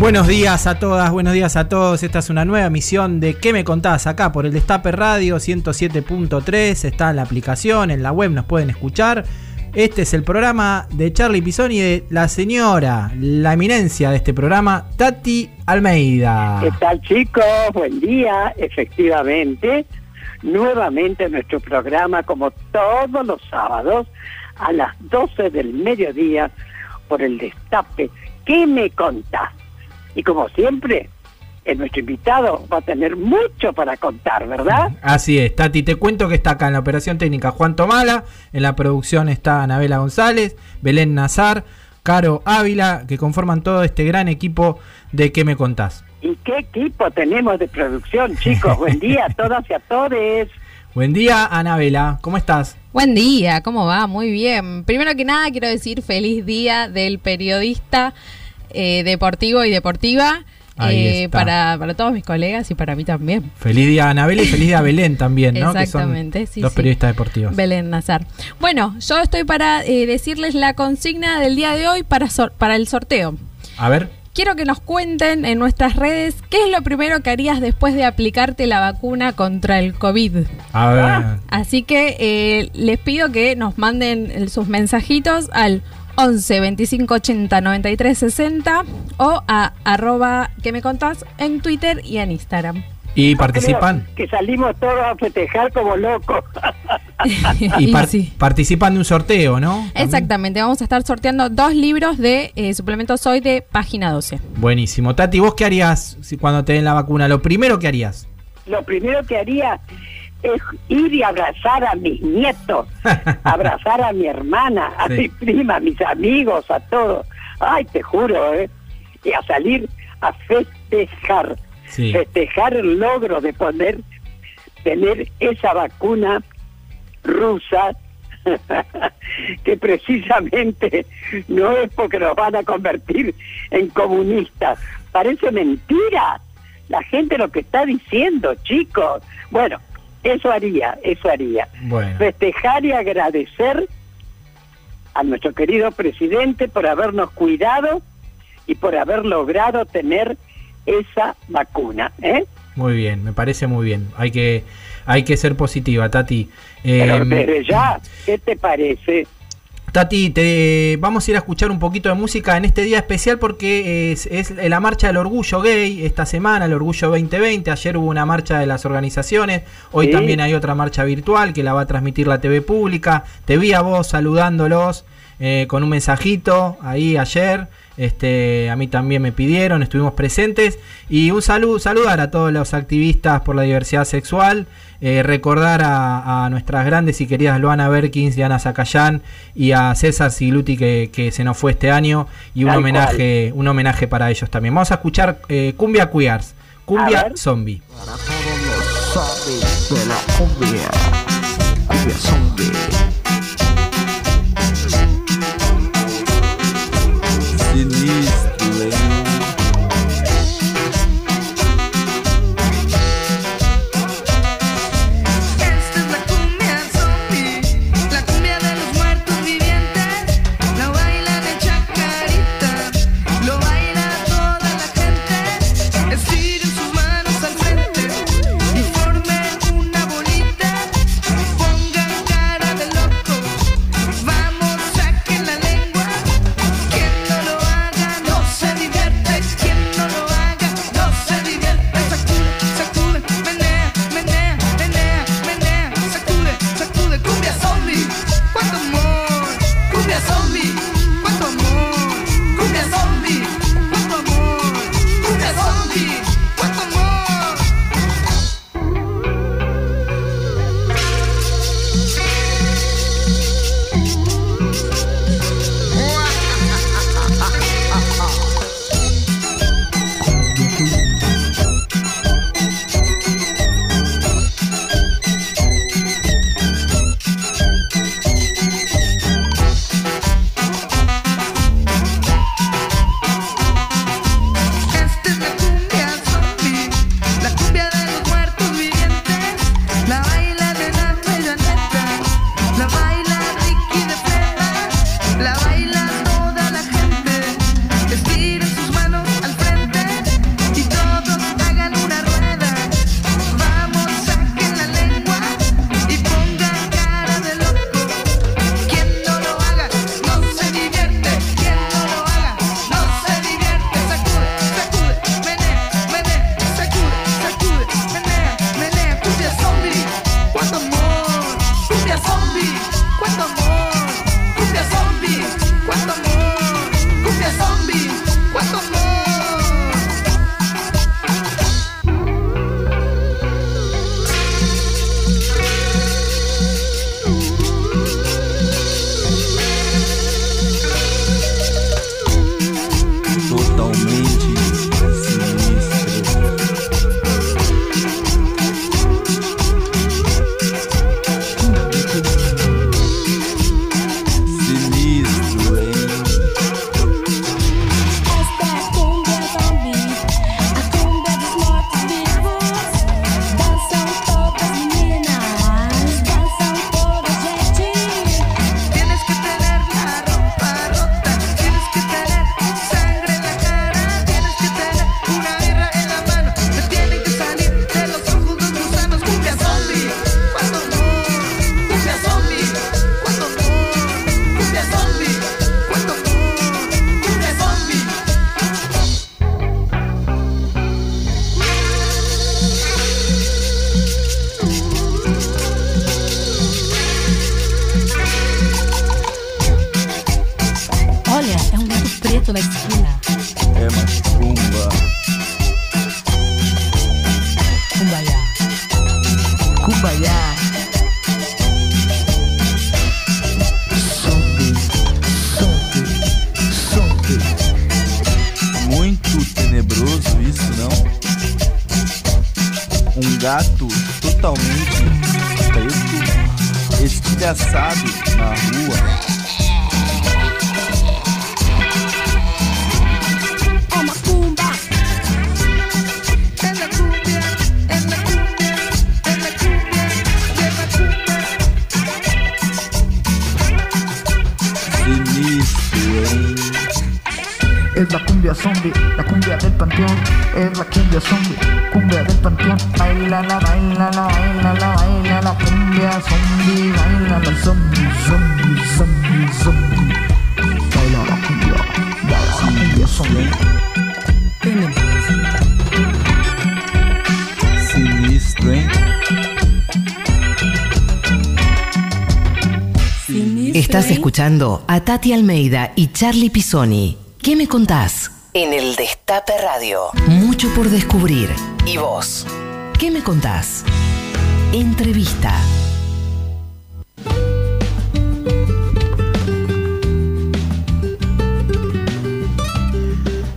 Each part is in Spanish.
Buenos días a todas, buenos días a todos. Esta es una nueva emisión de ¿Qué me contás? Acá por el Destape Radio 107.3. Está en la aplicación, en la web nos pueden escuchar. Este es el programa de Charlie Pisoni y de la señora, la eminencia de este programa, Tati Almeida. ¿Qué tal chicos? Buen día, efectivamente. Nuevamente nuestro programa, como todos los sábados, a las 12 del mediodía, por el Destape. ¿Qué me contás? Y como siempre, eh, nuestro invitado va a tener mucho para contar, ¿verdad? Así es, Tati, te cuento que está acá en la operación técnica Juan Tomala, en la producción está Anabela González, Belén Nazar, Caro Ávila, que conforman todo este gran equipo de ¿Qué me contás? ¿Y qué equipo tenemos de producción, chicos? Buen día a todas y a todos. Buen día, Anabela, ¿cómo estás? Buen día, ¿cómo va? Muy bien. Primero que nada, quiero decir feliz día del periodista eh, deportivo y deportiva. Eh, para, para, todos mis colegas y para mí también. Feliz día a Anabel y feliz día a Belén también, ¿no? Exactamente, sí, Los periodistas deportivos. Belén Nazar. Bueno, yo estoy para eh, decirles la consigna del día de hoy para, para el sorteo. A ver. Quiero que nos cuenten en nuestras redes qué es lo primero que harías después de aplicarte la vacuna contra el COVID. A ver. Así que les pido que nos manden sus mensajitos al 11 25 80 93 60 o a arroba que me contás en Twitter y en Instagram. Y participan. Que salimos todos a festejar como locos. y, participan de un sorteo, ¿no? Exactamente, vamos a estar sorteando dos libros de eh, suplementos hoy de página 12. Buenísimo. Tati, ¿vos qué harías si cuando te den la vacuna? Lo primero que harías. Lo primero que haría es ir y abrazar a mis nietos, abrazar a mi hermana, a mi prima, a mis amigos, a todos. Ay, te juro, ¿eh? Y a salir a festejar, festejar el logro de poder tener esa vacuna rusa que precisamente no es porque nos van a convertir en comunistas. Parece mentira la gente lo que está diciendo, chicos. Bueno, eso haría, eso haría. Festejar y agradecer a nuestro querido presidente por habernos cuidado y por haber logrado tener esa vacuna. ¿eh? Muy bien, me parece muy bien. Hay que, hay que ser positiva, Tati. Pero em, desde ya, ¿qué te parece? Tati, te vamos a ir a escuchar un poquito de música en este día especial porque es, la marcha del orgullo gay esta semana, el orgullo 2020. Ayer hubo una marcha de las organizaciones, hoy también hay otra marcha virtual que la va a transmitir la TV pública. Te vi a vos saludándolos eh, con un mensajito ahí ayer. Este, a mí también me pidieron, estuvimos presentes. Y un saludo, saludar a todos los activistas por la diversidad sexual. Eh, recordar a, nuestras grandes y queridas Luana Berkins, Diana Zacayán y a César Sigluti que, se nos fue este año. Y un homenaje, un homenaje para ellos también. Vamos a escuchar eh, Cumbia Queers, Cumbia Zombie. Para todos los de la cumbia, cumbia zombie. Um gato totalmente preto, estilhaçado na rua. Cumbia zombie, la cumbia del panteón. Es la cumbia zombie, cumbia del panteón. Baila la, baila la, baila la, baila la cumbia zombie. Baila la zombie, zombie, zombie, zombie. Baila la cumbia, baila la cumbia zombie. Sinistro, hein? Estás escuchando a Tati Almeida y Charlie Pisoni. ¿Qué me contás? En el Destape Radio. Mucho por descubrir. ¿Y vos? ¿Qué me contás? Entrevista.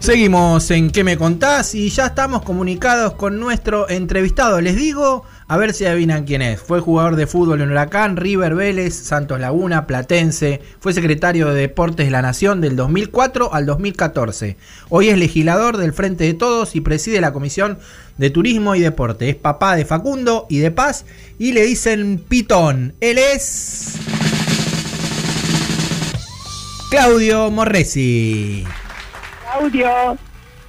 Seguimos en ¿Qué me contás? Y ya estamos comunicados con nuestro entrevistado. Les digo, a ver si adivinan quién es. Fue jugador de fútbol en Huracán, River Vélez, Santos Laguna, Platense. Fue secretario de Deportes de la Nación del 2004 al 2014. Hoy es legislador del Frente de Todos y preside la Comisión de Turismo y Deporte. Es papá de Facundo y de Paz y le dicen Pitón. Él es... Claudio Morresi. Claudio,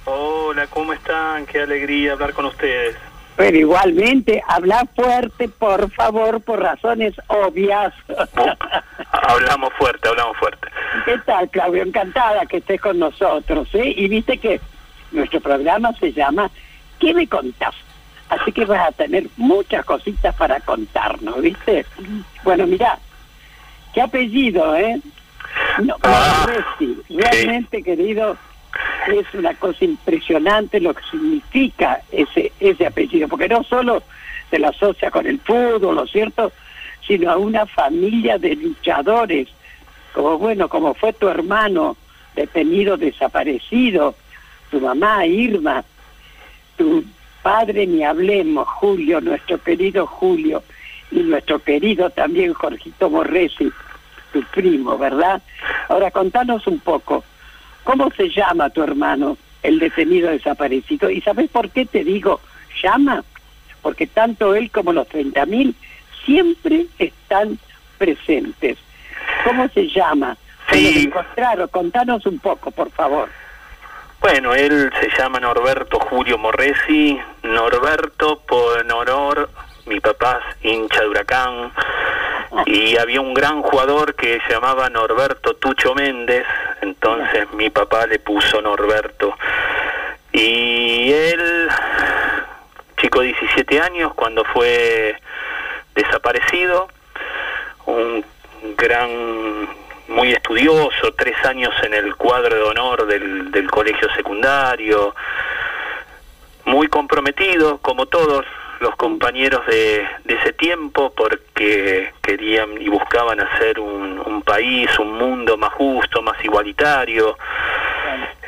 Hola, ¿cómo están? Qué alegría hablar con ustedes. pero igualmente, habla fuerte, por favor, por razones obvias. Hablamos fuerte, hablamos fuerte. ¿Qué tal, Claudio? Encantada que estés con nosotros, ¿eh? Y viste que nuestro programa se llama ¿Qué me contás? Así que vas a tener muchas cositas para contarnos, ¿viste? Bueno, mira, qué apellido, ¿eh? No, Ah, Morresi, realmente, querido, es una cosa impresionante lo que significa ese ese apellido, porque no solo se lo asocia con el fútbol, ¿no es cierto?, sino a una familia de luchadores, como bueno, como fue tu hermano detenido, desaparecido, tu mamá Irma, tu padre ni hablemos, Julio, nuestro querido Julio, y nuestro querido también Jorgito Morresi, tu primo, ¿verdad? Ahora contanos un poco, ¿cómo se llama tu hermano, el detenido desaparecido? ¿Y sabes por qué te digo llama? Porque tanto él como los 30.000 siempre están presentes. ¿Cómo se llama? Se Sí. encontraron, contanos un poco, por favor. Bueno, él se llama Norberto Julio Morresi. Norberto por honor, mi papá es hincha de huracán. Y había un gran jugador que se llamaba Norberto Tucho Méndez. Entonces mi papá le puso Norberto. Y él, chico de 17 años, cuando fue desaparecido, un gran, muy estudioso, tres años en el cuadro de honor del, del colegio secundario, muy comprometido, como todos los compañeros de, de ese tiempo, porque querían y buscaban hacer un, un país, un mundo más justo, más igualitario.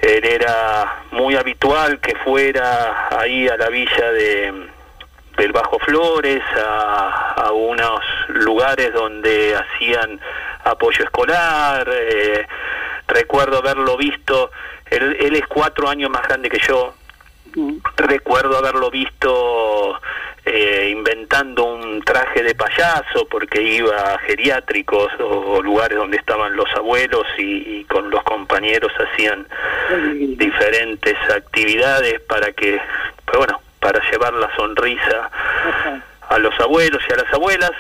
Él era muy habitual que fuera ahí a la villa de del Bajo Flores, a, a unos lugares donde hacían apoyo escolar. eh, recuerdo haberlo visto, él, él es cuatro años más grande que yo. Recuerdo haberlo visto eh, inventando un traje de payaso porque iba a geriátricos o, lugares donde estaban los abuelos y, y con los compañeros hacían diferentes actividades para que, pues bueno, para llevar la sonrisa a los abuelos y a las abuelas.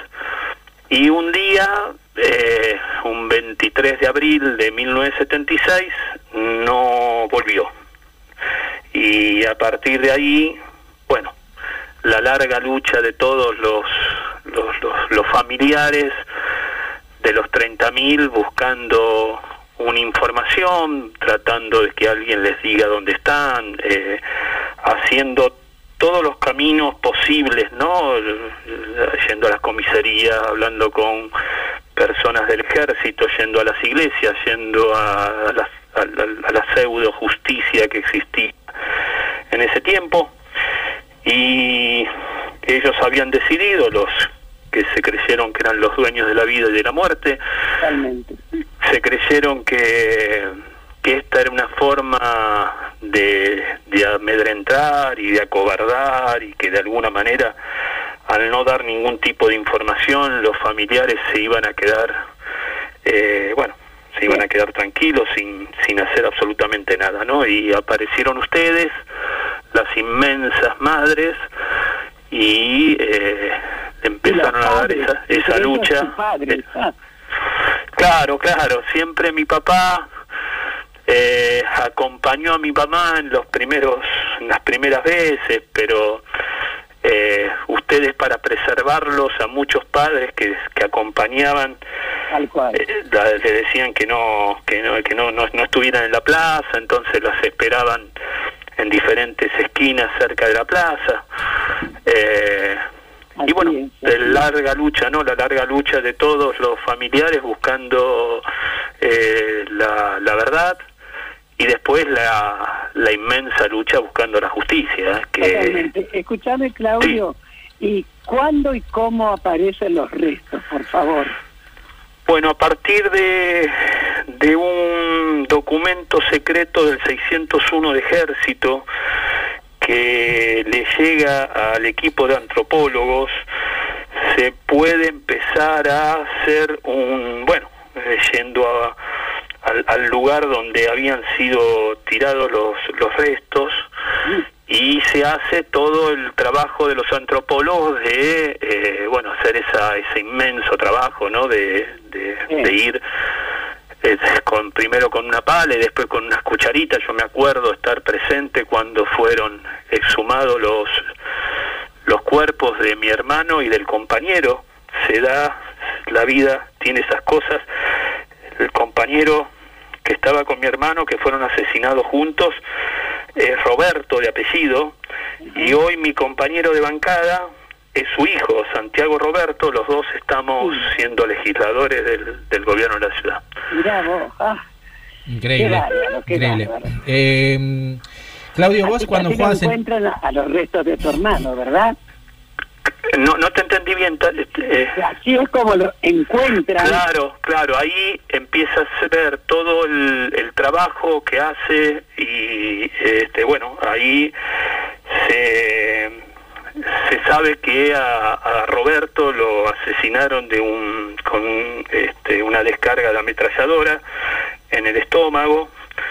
Y un día, eh, un 23 de abril de 1976, no volvió. Y a partir de ahí, bueno, la larga lucha de todos los, los, los, los familiares de los 30.000 buscando una información, tratando de que alguien les diga dónde están, eh, haciendo todos los caminos posibles, ¿no? Yendo a las comisarías, hablando con personas del ejército, yendo a las iglesias, yendo a, las, a, la pseudo justicia que existía en ese tiempo. Y ellos habían decidido, los que se creyeron que eran los dueños de la vida y de la muerte, se creyeron que, que esta era una forma de, de amedrentar y de acobardar y que de alguna manera al no dar ningún tipo de información los familiares se iban a quedar eh, bueno se iban a quedar tranquilos sin, sin hacer absolutamente nada no y aparecieron ustedes las inmensas madres y eh, empezaron a dar esa, esa lucha. eh, ah. claro claro siempre mi papá eh, acompañó a mi mamá en los primeros en las primeras veces pero eh, ustedes para preservarlos a muchos padres que, que acompañaban eh, le decían que no que no que no, no, estuvieran en la plaza entonces las esperaban en diferentes esquinas cerca de la plaza. Eh, y bueno de larga lucha no la larga lucha de todos los familiares buscando eh, la, la verdad y después la, la inmensa lucha buscando la justicia. Que... Escuchame, Claudio, ¿y cuándo y cómo aparecen los restos, por favor? Bueno, a partir de, de un documento secreto del 601 de Ejército que le llega al equipo de antropólogos, se puede empezar a hacer un, bueno, yendo a al, lugar donde habían sido tirados los, los restos y se hace todo el trabajo de los antropólogos de eh, bueno hacer esa, ese inmenso trabajo no de, de, ir eh, con primero con una pala y después con unas cucharitas. Yo me acuerdo estar presente cuando fueron exhumados los los cuerpos de mi hermano y del compañero. Se da la vida tiene esas cosas. El compañero que estaba con mi hermano, que fueron asesinados juntos, Roberto de apellido, y hoy mi compañero de bancada es su hijo, Santiago Roberto, los dos estamos siendo legisladores del, gobierno de la ciudad. Mirá vos, ah. Increíble. increíble. Eh, Claudio, vos cuando jugabas... encuentran a los restos de tu hermano, ¿verdad? No, no te entendí bien. Este, eh. Así es como lo encuentran. Claro, claro, ahí empieza a ver todo el, trabajo que hace y, este, bueno, ahí se, se sabe que a, Roberto lo asesinaron de un con este, una descarga de ametralladora en el estómago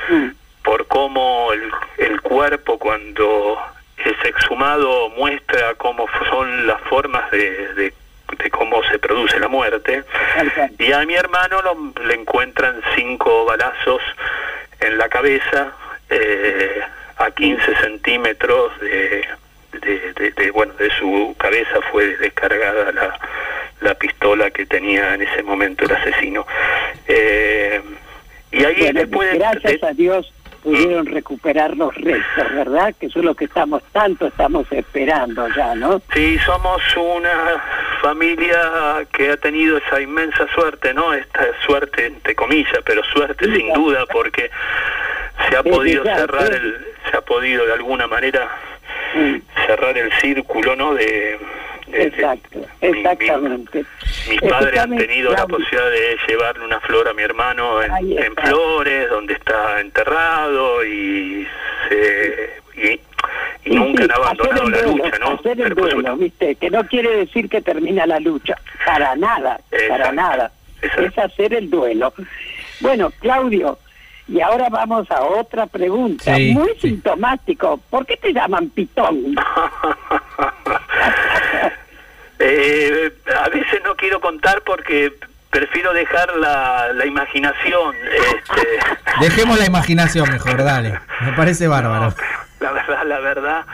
mm. por cómo el, el cuerpo cuando ese exhumado muestra cómo son las formas de, de, cómo se produce la muerte. Y a mi hermano le encuentran cinco balazos en la cabeza, eh, a 15 centímetros de, de, bueno, de su cabeza fue descargada la, la pistola que tenía en ese momento el asesino. Eh, y ahí después... Gracias a Dios pudieron recuperar los restos, ¿verdad? Que eso es lo que estamos, tanto estamos esperando ya, ¿no? Sí, somos una familia que ha tenido esa inmensa suerte, ¿no? Esta suerte, entre comillas, pero suerte sin duda, porque se ha podido cerrar el, se ha podido de alguna manera cerrar el círculo, ¿no? De, Exacto, exactamente. mis padres han tenido la posibilidad de llevarle una flor a mi hermano en, Flores, donde está enterrado y y, nunca han abandonado la lucha, ¿no? Hacer el duelo, ¿viste? Que no quiere decir que termina la lucha, para nada, para nada. Es hacer el duelo. Bueno, Claudio, y ahora vamos a otra pregunta, muy sintomático. ¿Por qué te llaman pitón? eh, a veces no quiero contar porque prefiero dejar la, la imaginación. Este... Dejemos la imaginación mejor, dale. Me parece bárbaro. la verdad, la verdad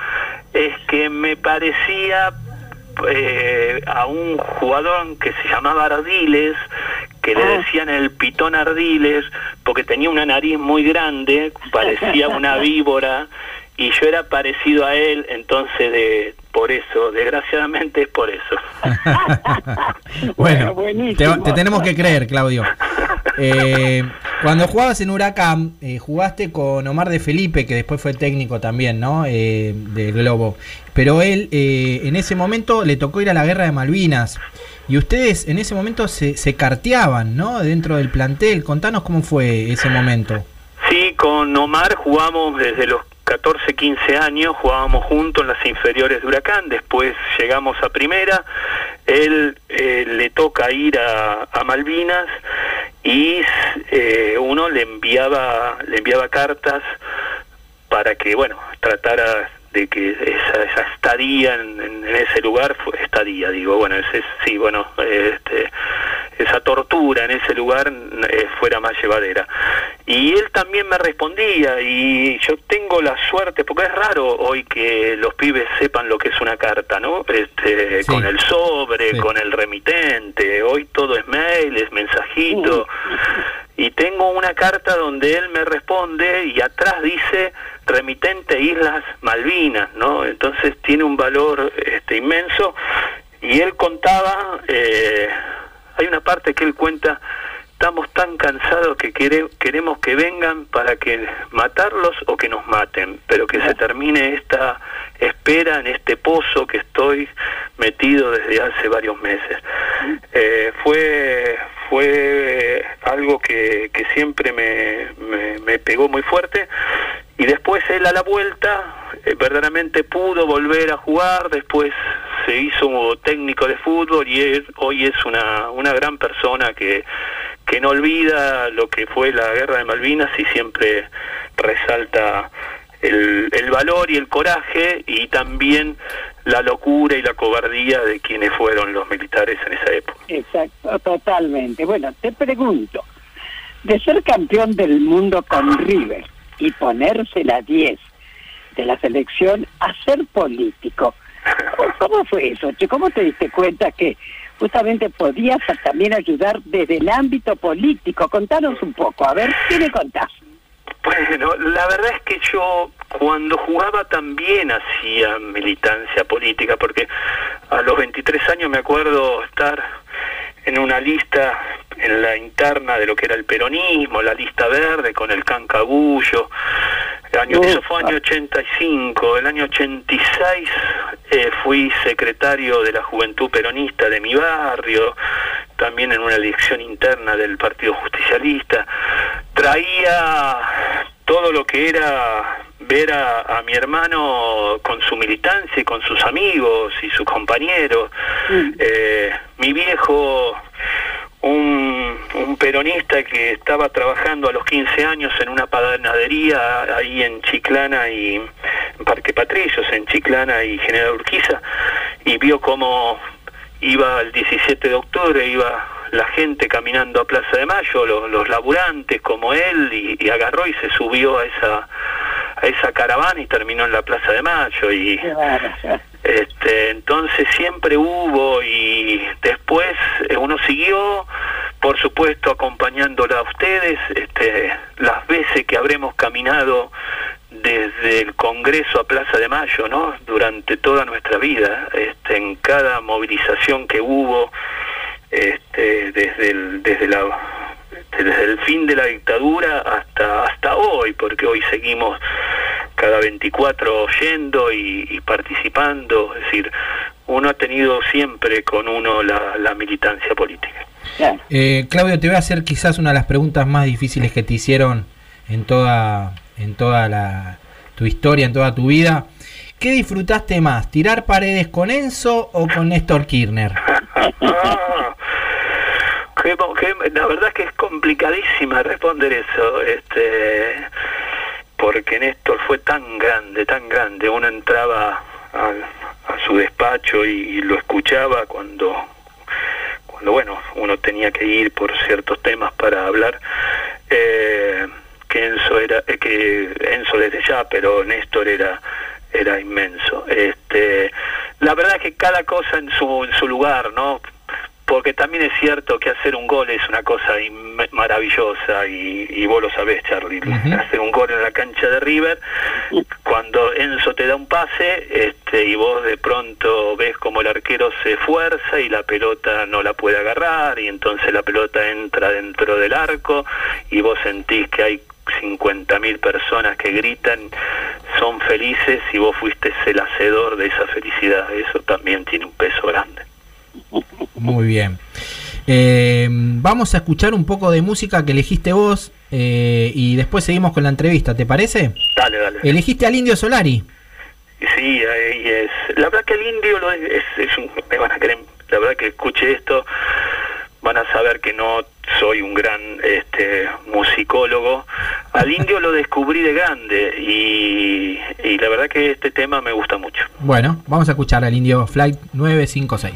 es que me parecía eh, a un jugador que se llamaba Ardiles, que le ah. decían el pitón Ardiles, porque tenía una nariz muy grande, parecía una víbora, y yo era parecido a él, entonces de por eso, desgraciadamente es por eso. bueno, buenísimo. te, te tenemos que creer, Claudio. Eh, cuando jugabas en Huracán, eh, jugaste con Omar de Felipe, que después fue técnico también, ¿no? Eh, del Globo. Pero él, eh, en ese momento, le tocó ir a la guerra de Malvinas. Y ustedes en ese momento se, se carteaban, ¿no? Dentro del plantel. Contanos cómo fue ese momento. Sí, con Omar jugamos desde los 14, 15 años, jugábamos juntos en las inferiores de Huracán, después llegamos a primera, él eh, le toca ir a, Malvinas y eh, uno le enviaba, le enviaba cartas para que, bueno, tratara de que esa, esa estadía en, en- en ese lugar, fue estadía, digo, bueno, ese, sí, bueno, este, esa tortura en ese lugar eh, fuera más llevadera. Y él también me respondía y yo tengo la suerte, porque es raro hoy que los pibes sepan lo que es una carta, ¿no? Este, Sí. Con el sobre, Sí. con el remitente, hoy todo es mail, es mensajito. Y tengo una carta donde él me responde y atrás dice remitente Islas Malvinas, ¿no? Entonces tiene un valor este, inmenso. Y él contaba, eh, hay una parte que él cuenta, estamos tan cansados que quere- queremos que vengan para que matarlos o que nos maten, pero que se termine esta espera en este pozo que estoy metido desde hace varios meses. Eh, fue fue algo que, que siempre me, me, me pegó muy fuerte y después él a la vuelta eh, verdaderamente pudo volver a jugar, después se hizo técnico de fútbol y él hoy es una, una gran persona que, que no olvida lo que fue la guerra de Malvinas y siempre resalta el, valor y el coraje y también la locura y la cobardía de quienes fueron los militares en esa época. Exacto, totalmente. Bueno, te pregunto, de ser campeón del mundo con River y ponerse la 10 de la selección a ser político, ¿cómo- ¿cómo fue eso? ¿Cómo te diste cuenta que justamente podías también ayudar desde el ámbito político? Contanos un poco, a ver, ¿qué me contás? Bueno, la verdad es que yo cuando jugaba también hacía militancia política, porque a los 23 años me acuerdo estar en una lista en la interna de lo que era el peronismo, la lista verde con el cancagullo. El año, eso fue año ah. 85. El año 86 eh, fui secretario de la Juventud Peronista de mi barrio, también en una elección interna del Partido Justicialista. Traía todo lo que era ver a, a mi hermano con su militancia y con sus amigos y sus compañeros. Eh, mi viejo, un, un peronista que estaba trabajando a los 15 años en una panadería ahí en Chiclana y en Parque Patricios, en Chiclana y General Urquiza, y vio cómo iba el 17 de octubre, iba la gente caminando a Plaza de Mayo, los, los laburantes como él, y, y agarró y se subió a esa a esa caravana y terminó en la Plaza de Mayo y este, entonces siempre hubo y después eh, uno siguió, por supuesto, acompañándola a ustedes, este, las veces que habremos caminado desde el Congreso a Plaza de Mayo, ¿no? Durante toda nuestra vida, este, en cada movilización que hubo, este, desde el, desde la desde el fin de la dictadura hasta hasta hoy, porque hoy seguimos cada 24 yendo y, y participando, es decir, uno ha tenido siempre con uno la, la militancia política. Claro. Eh, Claudio, te voy a hacer quizás una de las preguntas más difíciles que te hicieron en toda, en toda la, tu historia, en toda tu vida. ¿Qué disfrutaste más, tirar paredes con Enzo o con Néstor Kirchner? Ah, qué la verdad es que es complicadísima responder eso, este, porque Néstor fue tan grande, tan grande. Uno entraba a, a su despacho y, y lo escuchaba cuando, cuando bueno, uno tenía que ir por ciertos temas para hablar. Eh, que Enzo era, eh, que Enzo desde ya, pero Néstor era era inmenso. Este, la verdad es que cada cosa en su, en su lugar, ¿no? Porque también es cierto que hacer un gol es una cosa maravillosa y, y vos lo sabés, Charlie. Hacer un gol en la cancha de River, cuando Enzo te da un pase este, y vos de pronto ves como el arquero se esfuerza y la pelota no la puede agarrar y entonces la pelota entra dentro del arco y vos sentís que hay 50.000 personas que gritan, son felices y vos fuiste el hacedor de esa felicidad. Eso también tiene un peso grande. Muy bien. Eh, vamos a escuchar un poco de música que elegiste vos eh, y después seguimos con la entrevista, ¿te parece? Dale, dale. Elegiste al Indio Solari. Sí, ahí es. La verdad que el indio lo es, es, es un, me van a querer, la verdad que escuche esto, van a saber que no soy un gran este musicólogo. Al indio lo descubrí de grande y, y la verdad que este tema me gusta mucho. Bueno, vamos a escuchar al Indio Flight 956.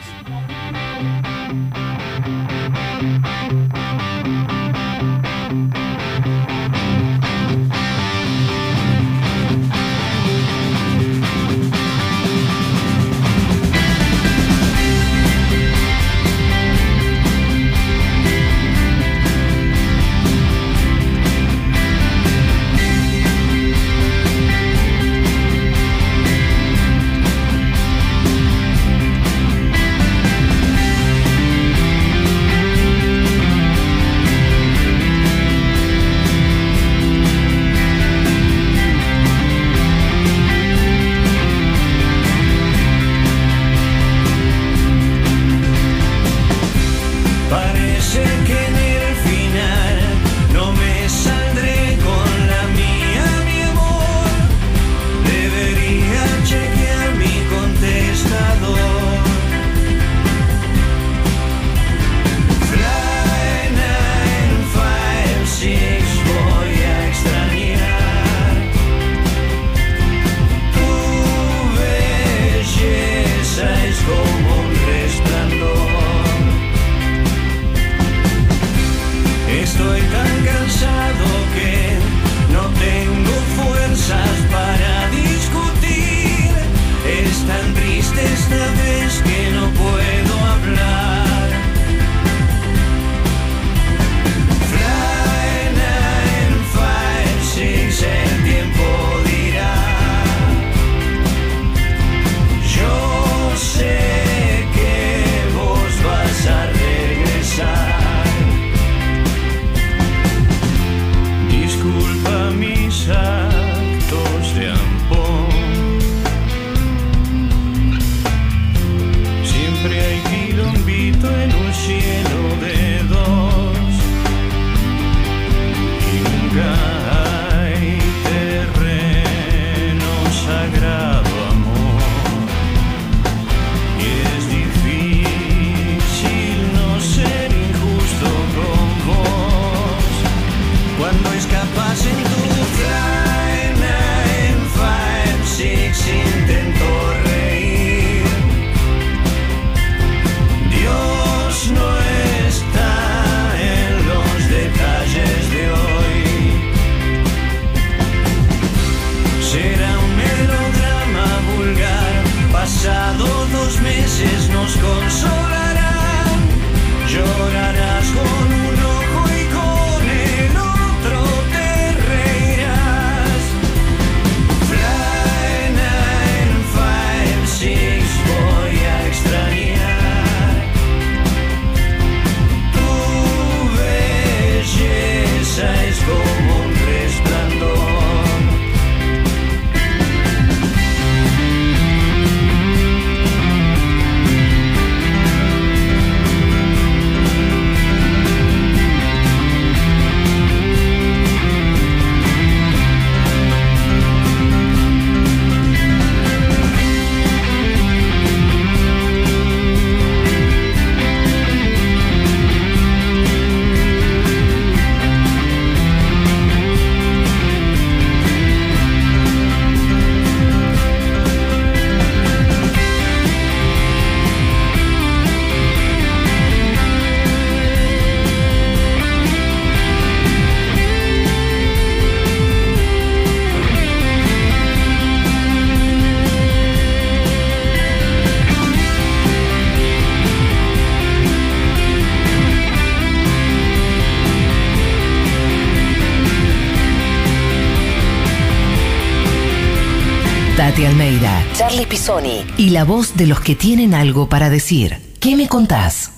Charlie Pisoni y la voz de los que tienen algo para decir. ¿Qué me contás?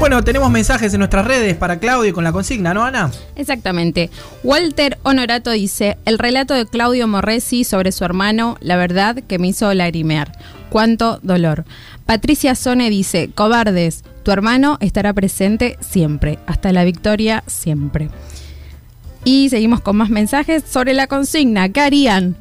Bueno, tenemos mensajes en nuestras redes para Claudio con la consigna, ¿no, Ana? Exactamente. Walter Honorato dice, el relato de Claudio Morresi sobre su hermano, la verdad que me hizo lagrimear. Cuánto dolor. Patricia Sone dice, cobardes, tu hermano estará presente siempre, hasta la victoria siempre. Y seguimos con más mensajes sobre la consigna. ¿Qué harían?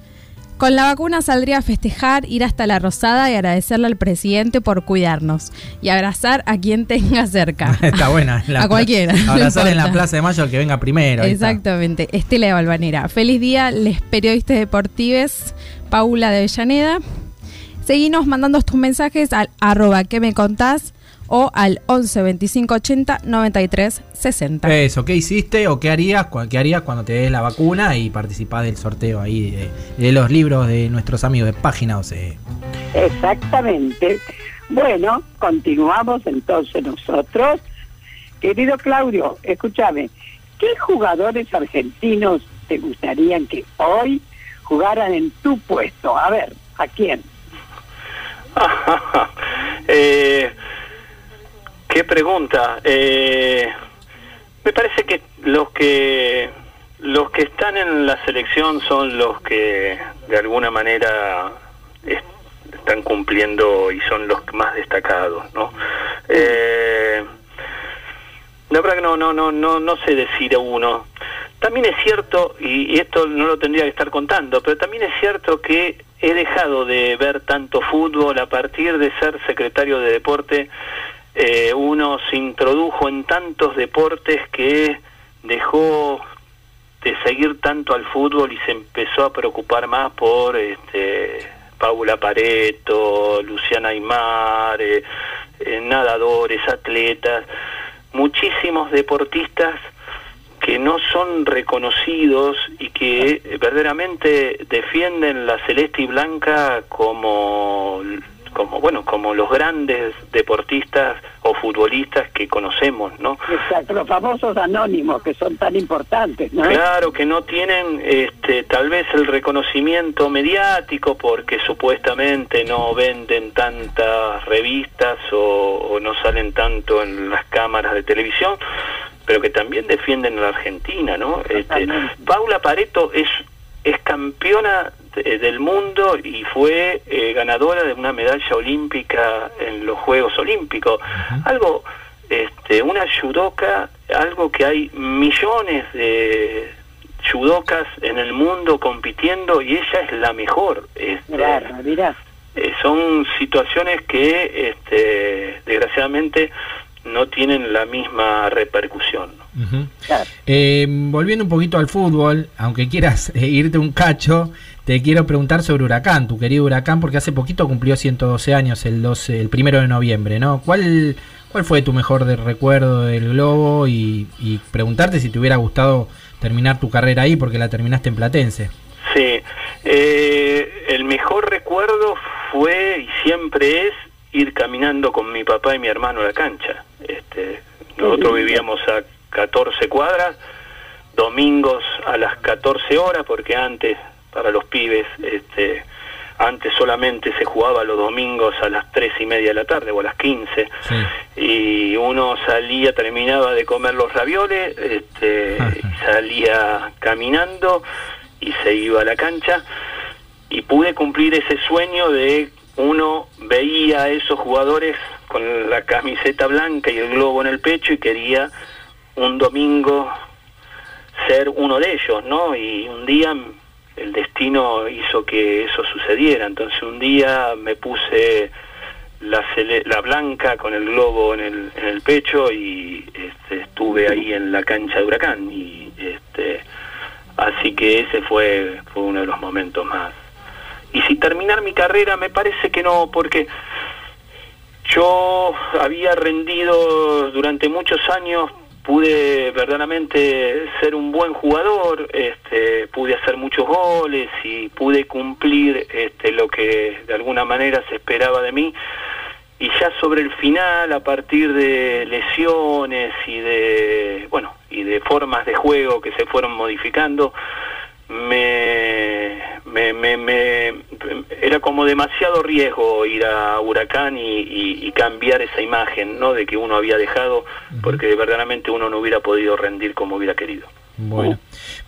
Con la vacuna saldría a festejar, ir hasta la Rosada y agradecerle al presidente por cuidarnos. Y abrazar a quien tenga cerca. Está buena. la- A cualquiera, no Abrazar en la. Plaza de Mayo al que venga primero. Exactamente. Estela de Balvanera. Feliz día, les periodistas deportives. Paula de Avellaneda. Seguinos mandando tus mensajes al arroba que me contás o al 11 25 80 93 60. Eso, ¿qué hiciste o qué harías, cu- qué harías cuando te des la vacuna y participás del sorteo ahí de, de los libros de nuestros amigos de Página 12? Exactamente. Bueno, continuamos entonces nosotros. Querido Claudio, escúchame, ¿qué jugadores argentinos te gustarían que hoy jugaran en tu puesto? A ver, ¿a quién? Eh, qué pregunta. Eh, me parece que los que los que están en la selección son los que de alguna manera es- están cumpliendo y son los más destacados, ¿no? Eh, la verdad que no, no, no, no, no sé decir a uno. También es cierto, y, y esto no lo tendría que estar contando, pero también es cierto que he dejado de ver tanto fútbol a partir de ser secretario de deporte. Eh, uno se introdujo en tantos deportes que dejó de seguir tanto al fútbol y se empezó a preocupar más por este, Paula Pareto, Luciana Aymar, eh, eh, nadadores, atletas, muchísimos deportistas que no son reconocidos y que verdaderamente defienden la celeste y blanca como como bueno como los grandes deportistas o futbolistas que conocemos no Exacto, los famosos anónimos que son tan importantes, ¿no? Claro que no tienen este, tal vez el reconocimiento mediático porque supuestamente no venden tantas revistas o, o no salen tanto en las cámaras de televisión, pero que también defienden a la Argentina, ¿no? Este. Paula Pareto es es campeona del mundo y fue eh, ganadora de una medalla olímpica en los Juegos Olímpicos. Algo, este, una judoka, algo que hay millones de judocas en el mundo compitiendo y ella es la mejor. Este, Claro, mirá. eh, son situaciones que este, desgraciadamente no tienen la misma repercusión. ¿no? Ujú. Claro. Eh, volviendo un poquito al fútbol, aunque quieras eh, irte un cacho, te quiero preguntar sobre Huracán, tu querido Huracán, porque hace poquito cumplió 112 años, el 12, el primero de noviembre, ¿no? ¿Cuál, cuál fue tu mejor de recuerdo del Globo? Y, y preguntarte si te hubiera gustado terminar tu carrera ahí, porque la terminaste en Platense. Sí, eh, el mejor recuerdo fue y siempre es ir caminando con mi papá y mi hermano a la cancha. Este, nosotros vivíamos a 14 cuadras, domingos a las 14 horas, porque antes, para los pibes, este, antes solamente se jugaba los domingos a las 3 y media de la tarde o a las 15 Sí. y uno salía, terminaba de comer los ravioles, este, salía caminando y se iba a la cancha y pude cumplir ese sueño de uno veía a esos jugadores con la camiseta blanca y el globo en el pecho y quería un domingo ser uno de ellos, ¿no? Y un día el destino hizo que eso sucediera, entonces un día me puse la, la blanca con el globo en el, en el pecho y este, estuve ahí en la cancha de Huracán y este así que ese fue fue uno de los momentos más. Y si terminar mi carrera me parece que no porque yo había rendido durante muchos años pude verdaderamente ser un buen jugador, este, pude hacer muchos goles y pude cumplir este, lo que de alguna manera se esperaba de mí. Y ya sobre el final, a partir de lesiones y de, bueno, y de formas de juego que se fueron modificando, me, me, me, me- era como demasiado riesgo ir a Huracán y, y- y cambiar esa imagen ¿no? de que uno había dejado, porque verdaderamente uno no hubiera podido rendir como hubiera querido. Bueno,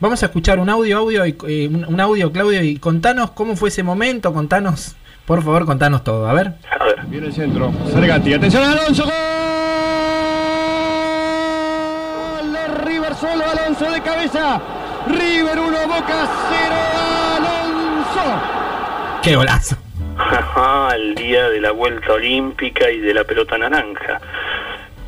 vamos a escuchar un audio, audio y, eh, un, audio, Claudio, y contanos cómo fue ese momento, contanos, por favor, contanos todo, a ver. A ver. Viene el centro. Cergati. Atención a Alonso. Gol de River solo. Alonso de cabeza. River 1, Boca 0. Alonso. ¡Qué golazo! el día de la vuelta olímpica y de la pelota naranja.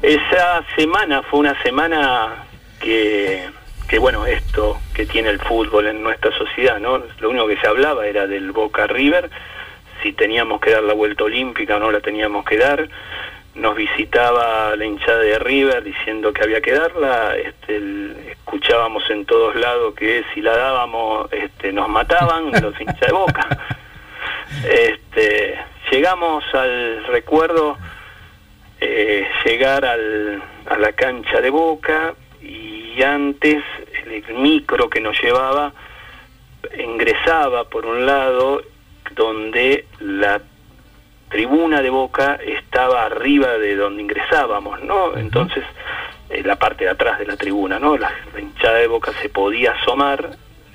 Esa semana fue una semana que, que bueno, esto que tiene el fútbol en nuestra sociedad, ¿no? Lo único que se hablaba era del Boca River, si teníamos que dar la vuelta olímpica o no la teníamos que dar. Nos visitaba la hinchada de River diciendo que había que darla, este, el- escuchábamos en todos lados que si la dábamos este, nos mataban los hinchas de Boca. Este, llegamos al recuerdo eh, llegar al, a la cancha de Boca y antes el micro que nos llevaba ingresaba por un lado donde la tribuna de Boca estaba arriba de donde ingresábamos, ¿no? Entonces, eh, la parte de atrás de la tribuna, ¿no? La, la hinchada de Boca se podía asomar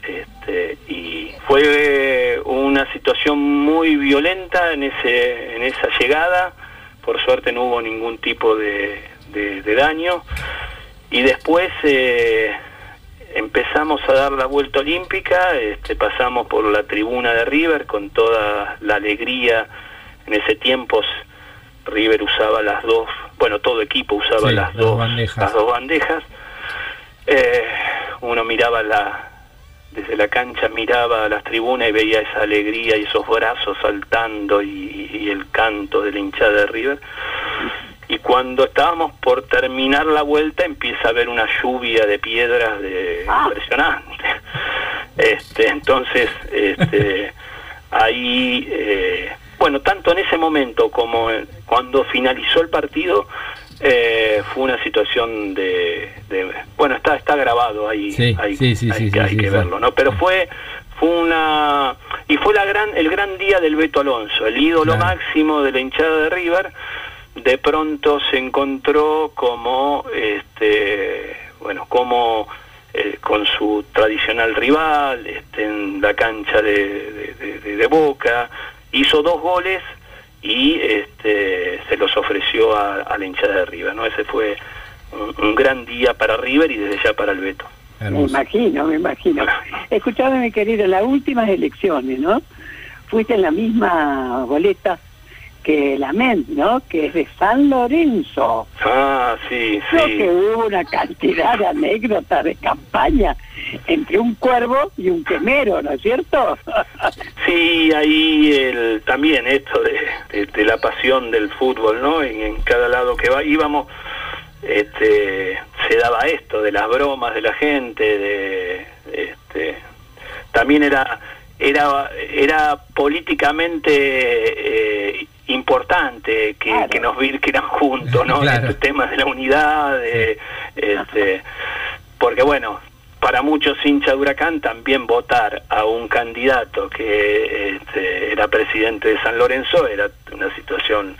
este, y fue una situación muy violenta en ese en esa llegada. Por suerte no hubo ningún tipo de, de- de daño. Y después eh, empezamos a dar la vuelta olímpica, este, pasamos por la tribuna de River con toda la alegría. En ese tiempo River usaba las dos, bueno, todo equipo usaba Sí, las, las dos bandejas. las dos bandejas. Eh, uno miraba la, desde la cancha miraba a las tribunas y veía esa alegría y esos brazos saltando y, y el canto de la hinchada de River. Y cuando estábamos por terminar la vuelta empieza a haber una lluvia de piedras de impresionante. Este, entonces, este, ahí, eh, bueno, tanto en ese momento como cuando finalizó el partido, eh, fue una situación de, de- bueno, está está grabado ahí, Sí, hay, sí, sí, hay que, hay que verlo, ¿no? Pero fue fue una y fue la gran el gran día del Beto Alonso, el ídolo Claro. máximo de la hinchada de River, de pronto se encontró como este bueno, como eh, con su tradicional rival este, en la cancha de- de Boca, hizo dos goles y este, se los ofreció a, a la hinchada de River. ¿no? Ese fue un, un gran día para River y desde ya para el Beto. Me imagino, me imagino. Escuchame, mi querido, las últimas elecciones, ¿no? Fuiste en la misma boleta que la MEN, ¿no? Que es de San Lorenzo. Ah, sí, Creo sí. que hubo una cantidad de anécdotas de campaña entre un cuervo y un quemero, ¿no es cierto? Sí, ahí el, también esto de, de- de la pasión del fútbol, ¿no? En, en cada lado que va, íbamos, este, se daba esto de las bromas de la gente, de, este, también era, era, era políticamente eh, importante que, Claro. que nos virquieran juntos, ¿no? Claro. Este tema de la unidad, de, este, porque bueno, para muchos hinchas de Huracán también votar a un candidato que este, era presidente de San Lorenzo era una situación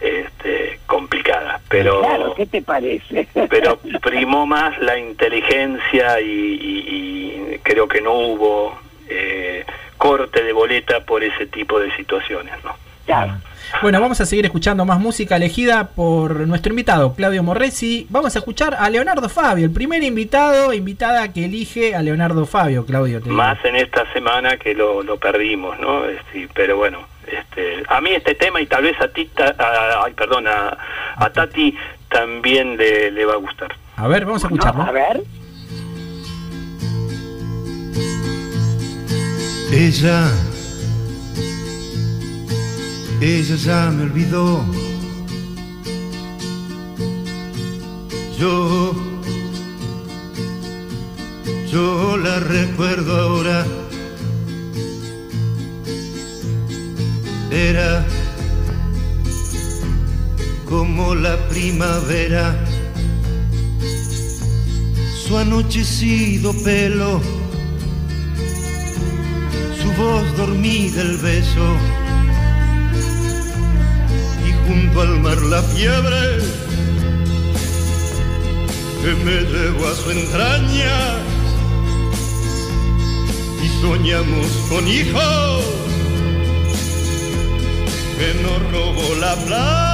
este, complicada, pero Claro, ¿qué te parece? pero primó más la inteligencia y, y- y creo que no hubo eh, corte de boleta por ese tipo de situaciones, ¿no? Claro. Bueno, vamos a seguir escuchando más música elegida por nuestro invitado, Claudio Morresi. Vamos a escuchar a Leonardo Fabio, el primer invitado, invitada que elige a Leonardo Fabio, Claudio. Más en esta semana que lo, lo perdimos, ¿no? Este, pero bueno, este, a mí este tema y tal vez a ti, ta- a- ay, perdón, a, a Tati también le, le va a gustar. A ver, vamos a No, escucharlo. a ver. Ella, ella ya me olvidó. Yo, yo la recuerdo ahora. Era como la primavera, su anochecido pelo voz dormida el beso junto al mar la fiebre que me llevó a su entraña y soñamos con hijos que nos robó la plata.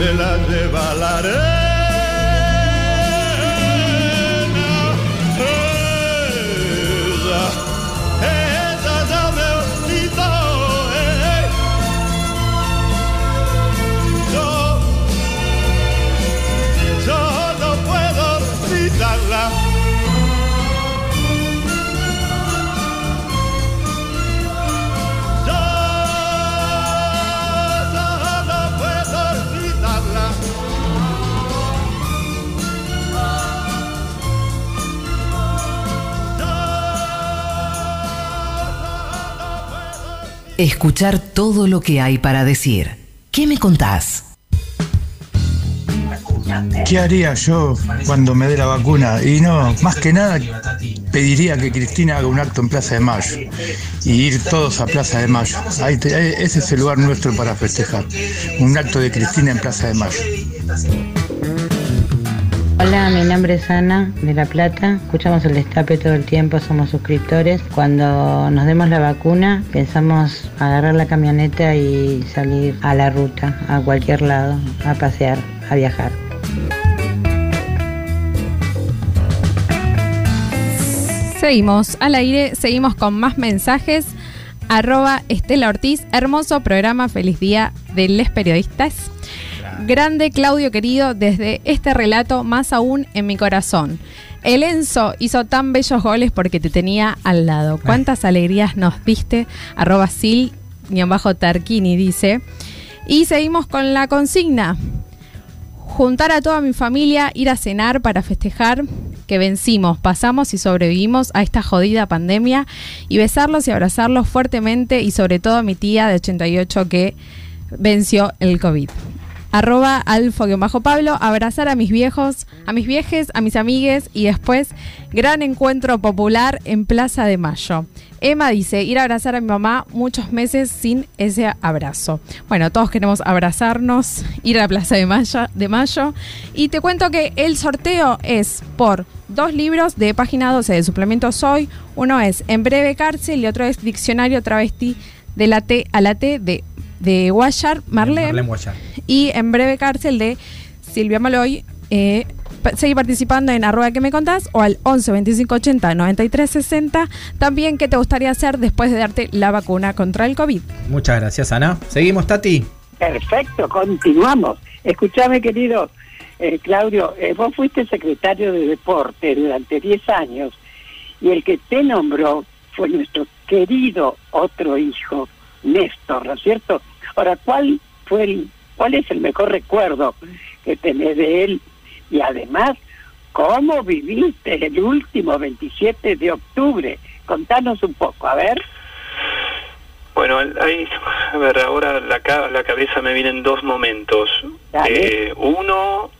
se la lleva la arena. Ella, ella ya me olvidó. eh. Yo, yo no puedo olvidarla. Escuchar todo lo que hay para decir. ¿Qué me contás? ¿Qué haría yo cuando me dé la vacuna? Y no, más que nada pediría que Cristina haga un acto en Plaza de Mayo y ir todos a Plaza de Mayo. Ahí- ese es el lugar nuestro para festejar. Un acto de Cristina en Plaza de Mayo. Hola, mi nombre es Ana de La Plata. Escuchamos el destape todo el tiempo, somos suscriptores. Cuando nos demos la vacuna, pensamos agarrar la camioneta y salir a la ruta, a cualquier lado, a pasear, a viajar. Seguimos al aire, seguimos con más mensajes. Arroba Estela Ortiz, hermoso programa, feliz día de les periodistas. Grande Claudio querido, desde este relato más aún en mi corazón. El Enzo hizo tan bellos goles porque te tenía al lado. ¿Cuántas alegrías nos diste? Arroba Sil, bajo Tarquini dice. Y seguimos con la consigna. Juntar a toda mi familia, ir a cenar para festejar que vencimos, pasamos y sobrevivimos a esta jodida pandemia y besarlos y abrazarlos fuertemente y sobre todo a mi tía de 88 que venció el COVID. Arroba alfo-pablo, abrazar a mis viejos, a mis viejes, a mis amigues y después gran encuentro popular en Plaza de Mayo. Emma dice, ir a abrazar a mi mamá muchos meses sin ese abrazo. Bueno, todos queremos abrazarnos, ir a la Plaza de Mayo, de Mayo. Y te cuento que el sorteo es por dos libros de página 12 de suplemento Soy. Uno es En breve cárcel y otro es Diccionario travesti de la T a la T de, de Guayar, Marlene. Marlene Guayar. Y En breve cárcel de Silvia Maloy, eh, seguí participando en arroba que me contás o al 11 25 80 93 60. También, ¿qué te gustaría hacer después de darte la vacuna contra el COVID? Muchas gracias, Ana. Seguimos, Tati. Perfecto, continuamos. Escúchame, querido eh, Claudio, eh, vos fuiste secretario de deporte durante 10 años y el que te nombró fue nuestro querido otro hijo, Néstor, ¿no es cierto? Ahora, ¿cuál fue el, cuál es el mejor recuerdo que tenés de él? Y además, ¿cómo viviste el último 27 de octubre? Contanos un poco, a ver. Bueno, ahí, a ver, ahora la, la cabeza me vienen dos momentos. Eh, uno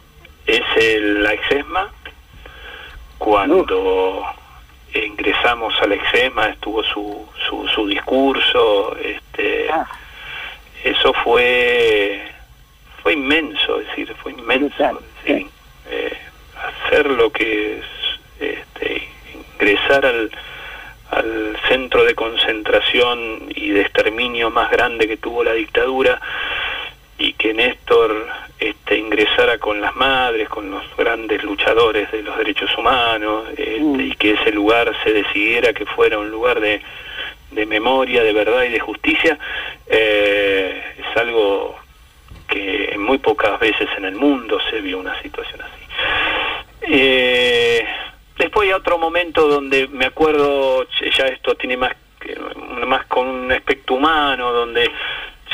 es el, la exesma, cuando ingresamos a la exesma estuvo su, su, su discurso, este, eso fue fue inmenso, es decir, fue inmenso. sí. Eh, hacer lo que es este, ingresar al, al centro de concentración y de exterminio más grande que tuvo la dictadura y que Néstor este, ingresara con las madres, con los grandes luchadores de los derechos humanos este, y que ese lugar se decidiera que fuera un lugar de, de memoria, de verdad y de justicia, eh, es algo que muy pocas veces en el mundo se vio una situación así. Eh, después hay otro momento donde me acuerdo, ya esto tiene más, más con un aspecto humano, donde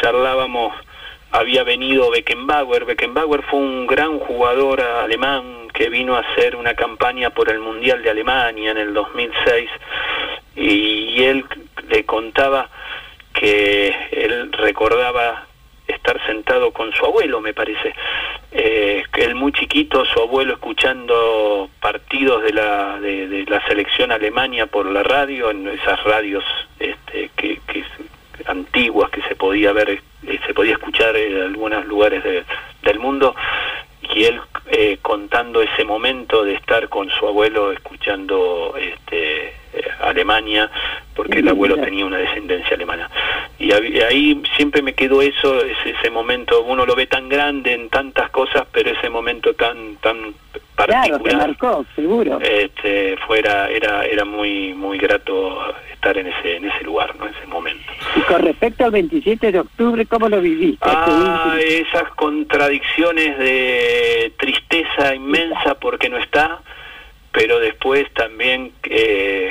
charlábamos, había venido Beckenbauer, Beckenbauer fue un gran jugador alemán que vino a hacer una campaña por el Mundial de Alemania en el 2006 y él le contaba que él recordaba estar sentado con su abuelo, me parece, eh, él muy chiquito, su abuelo escuchando partidos de la, de, la selección Alemania por la radio, en esas radios este, que, antiguas que se podía ver, eh, se podía escuchar en algunos lugares de- del mundo, y él eh, contando ese momento de estar con su abuelo escuchando este, Alemania, porque el abuelo tenía una descendencia alemana. Y ahí siempre me quedó eso, ese, ese momento, uno lo ve tan grande en tantas cosas, pero ese momento tan tan Claro, te particular, marcó, seguro. este, fuera, era, era muy muy grato estar en ese en ese lugar, ¿no? En ese momento. Y con respecto al 27 de octubre, ¿cómo lo viviste? Ah, esas contradicciones de tristeza inmensa porque no está, pero después también eh,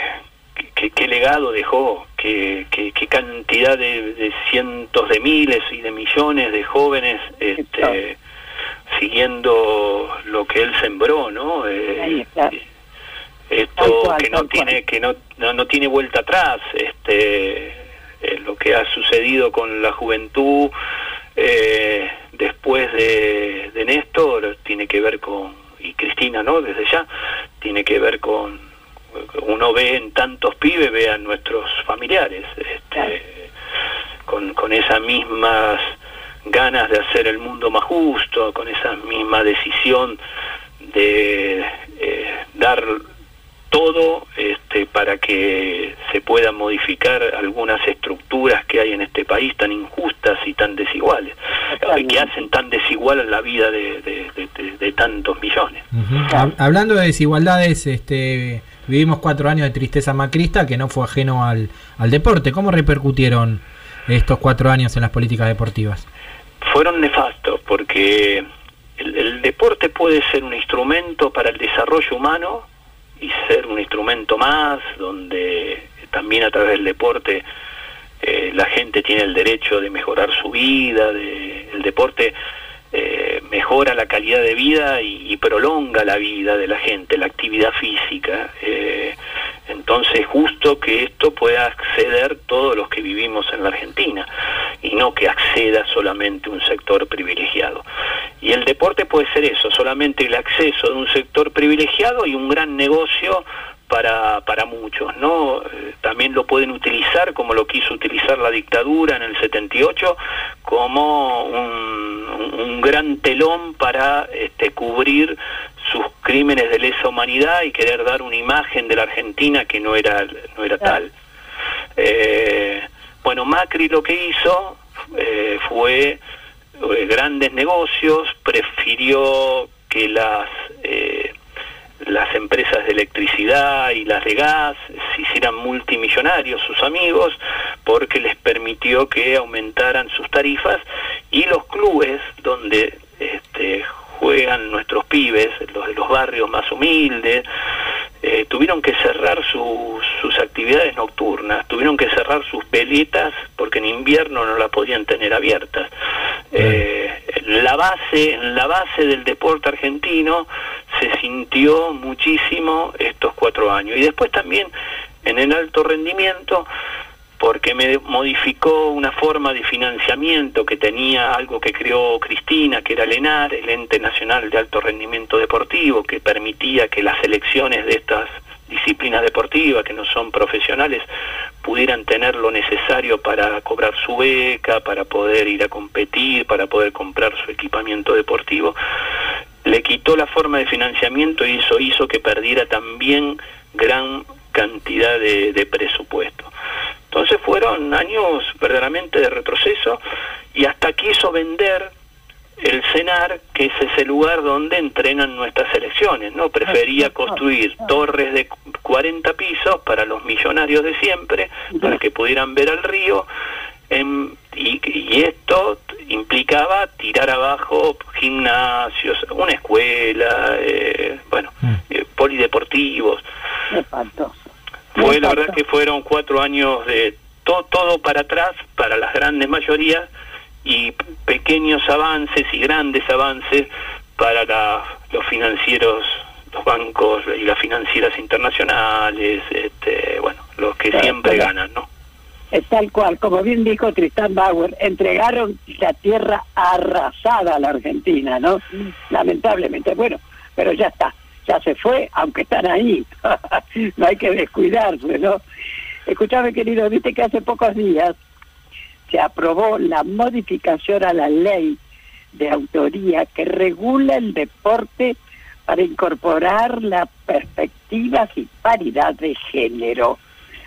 qué qué legado dejó, qué, qué, qué cantidad de, de cientos de miles y de millones de jóvenes este, siguiendo lo que él sembró, ¿no? Eh, está. esto cual, que no tiene que no, no, no tiene vuelta atrás este eh, lo que ha sucedido con la juventud eh, después de, de Néstor tiene que ver con y Cristina no desde ya tiene que ver con uno ve en tantos pibes ve a nuestros familiares este, con, con esas mismas ganas de hacer el mundo más justo, con esa misma decisión de eh, dar todo este, para que se puedan modificar algunas estructuras que hay en este país tan injustas y tan desiguales, eh, que hacen tan desigual la vida de, de- de- de- de tantos millones. Hablando de desigualdades, este, vivimos cuatro años de tristeza macrista que no fue ajeno al, al deporte. ¿Cómo repercutieron estos cuatro años en las políticas deportivas? fueron nefastos porque el, el deporte puede ser un instrumento para el desarrollo humano y ser un instrumento más donde también a través del deporte eh, la gente tiene el derecho de mejorar su vida, de, el deporte eh, mejora la calidad de vida y, y prolonga la vida de la gente, la actividad física. eh, entonces justo que esto pueda acceder todos los que vivimos en la Argentina y no que acceda solamente un sector privilegiado. Y el deporte puede ser eso, solamente el acceso de un sector privilegiado y un gran negocio para, para muchos, ¿no? Eh, También lo pueden utilizar como lo quiso utilizar la dictadura en el 78 como un, un- un gran telón para este, cubrir sus crímenes de lesa humanidad y querer dar una imagen de la Argentina que no era no era tal. Eh, bueno, Macri lo que hizo eh, fue eh, grandes negocios, prefirió que las eh, las empresas de electricidad y las de gas se hicieran multimillonarios sus amigos porque les permitió que aumentaran sus tarifas y los clubes donde este, juegan nuestros pibes, los de los barrios más humildes, eh, tuvieron que cerrar sus, sus actividades nocturnas, tuvieron que cerrar sus peletas porque en invierno no la podían tener abiertas. Eh, la base, la base del deporte argentino se sintió muchísimo estos cuatro años y después también en el alto rendimiento porque me modificó una forma de financiamiento que tenía algo que creó Cristina, que era el ENAR, el Ente Nacional de Alto Rendimiento Deportivo, que permitía que las elecciones de estas disciplinas deportivas, que no son profesionales, pudieran tener lo necesario para cobrar su beca, para poder ir a competir, para poder comprar su equipamiento deportivo. Le quitó la forma de financiamiento y eso hizo que perdiera también gran cantidad de, de presupuesto. Entonces fueron años verdaderamente de retroceso y hasta quiso vender el CENAR, que es ese lugar donde entrenan nuestras selecciones, ¿no? Prefería construir torres de 40 pisos para los millonarios de siempre, para que pudieran ver al río, em, y, y esto implicaba tirar abajo gimnasios, una escuela, eh, bueno, eh, polideportivos. Fue la verdad que fueron cuatro años de to- todo para atrás para las grandes mayorías y pequeños avances y grandes avances para la- los financieros, los bancos y las financieras internacionales, este, bueno, los que Claro, siempre claro. ganan, ¿no? Es tal cual, como bien dijo Tristán Bauer, entregaron la tierra arrasada a la Argentina, ¿no? Lamentablemente, bueno, pero ya está, ya se fue, aunque están ahí, no hay que descuidarse, ¿no? Escuchame, querido, viste que hace pocos días se aprobó la modificación a la ley de autoría que regula el deporte para incorporar las perspectivas y paridad de género.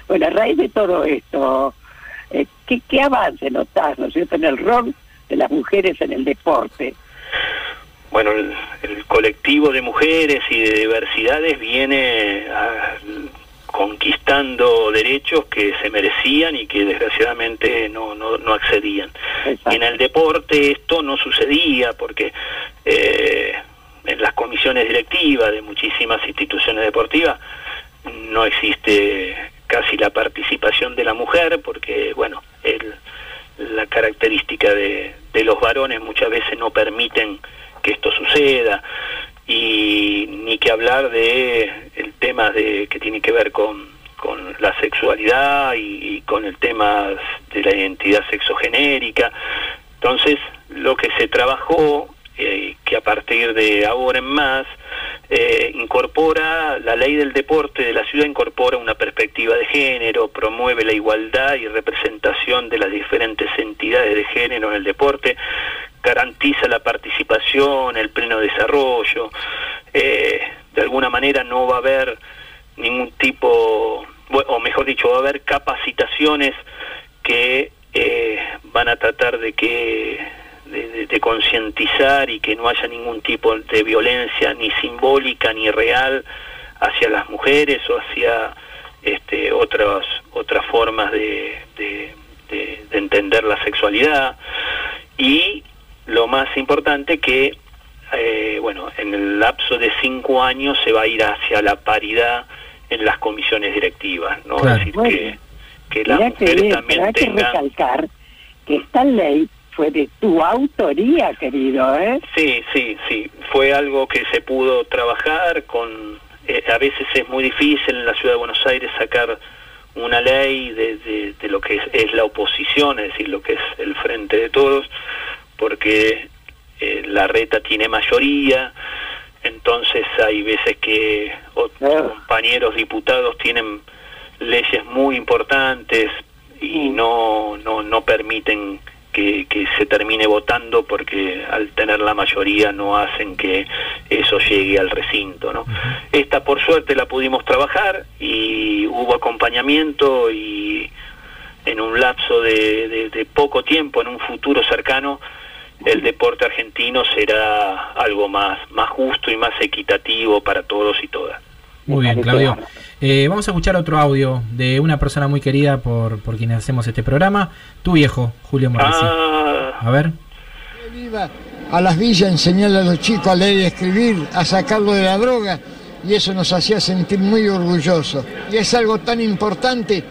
Bueno, a raíz de todo esto, eh, ¿qué, ¿qué avance notás, no es cierto, en el rol de las mujeres en el deporte? Bueno, el, el colectivo de mujeres y de diversidades viene ah, conquistando derechos que se merecían y que desgraciadamente no, no, no accedían. Y en el deporte esto no sucedía porque eh, en las comisiones directivas de muchísimas instituciones deportivas no existe casi la participación de la mujer porque, bueno, el, la característica de, de los varones muchas veces no permiten que esto suceda y ni que hablar de el tema de que tiene que ver con, con la sexualidad y, con el tema de la identidad sexogenérica. Entonces lo que se trabajó eh, que a partir de ahora en más eh, incorpora la ley del deporte de la ciudad incorpora una perspectiva de género promueve la igualdad y representación de las diferentes entidades de género en el deporte garantiza la participación, el pleno desarrollo, eh, de alguna manera no va a haber ningún tipo, o mejor dicho, va a haber capacitaciones que eh, van a tratar de que de, de- de concientizar y que no haya ningún tipo de violencia ni simbólica ni real hacia las mujeres o hacia este, otras otras formas de- de entender la sexualidad. Y lo más importante que eh, bueno en el lapso de cinco años se va a ir hacia la paridad en las comisiones directivas no Claro. es decir Bueno, que, que las que mujeres bien, también hay que recalcar que esta ley fue de tu autoría, querido, ¿eh? Sí, sí, sí. Fue algo que se pudo trabajar con... eh, a veces es muy difícil en la ciudad de Buenos Aires sacar una ley de, de- de lo que es, es la oposición, es decir, lo que es el frente de todos, porque eh, la reta tiene mayoría, entonces hay veces que otros compañeros diputados tienen leyes muy importantes y no, no, no permiten que, que se termine votando porque al tener la mayoría no hacen que eso llegue al recinto. ¿no? Esta por suerte la pudimos trabajar y hubo acompañamiento y en un lapso de, de- de poco tiempo, en un futuro cercano, el deporte argentino será algo más, más justo y más equitativo para todos y todas. Muy bien, Claudio. Eh, vamos a escuchar otro audio de una persona muy querida por, por quienes hacemos este programa, tu viejo, Julio Morrissey. Ah, A ver. iba a las villas a enseñarle a los chicos a leer y escribir, a sacarlo de la droga, y eso nos hacía sentir muy orgullosos. Y es algo tan importante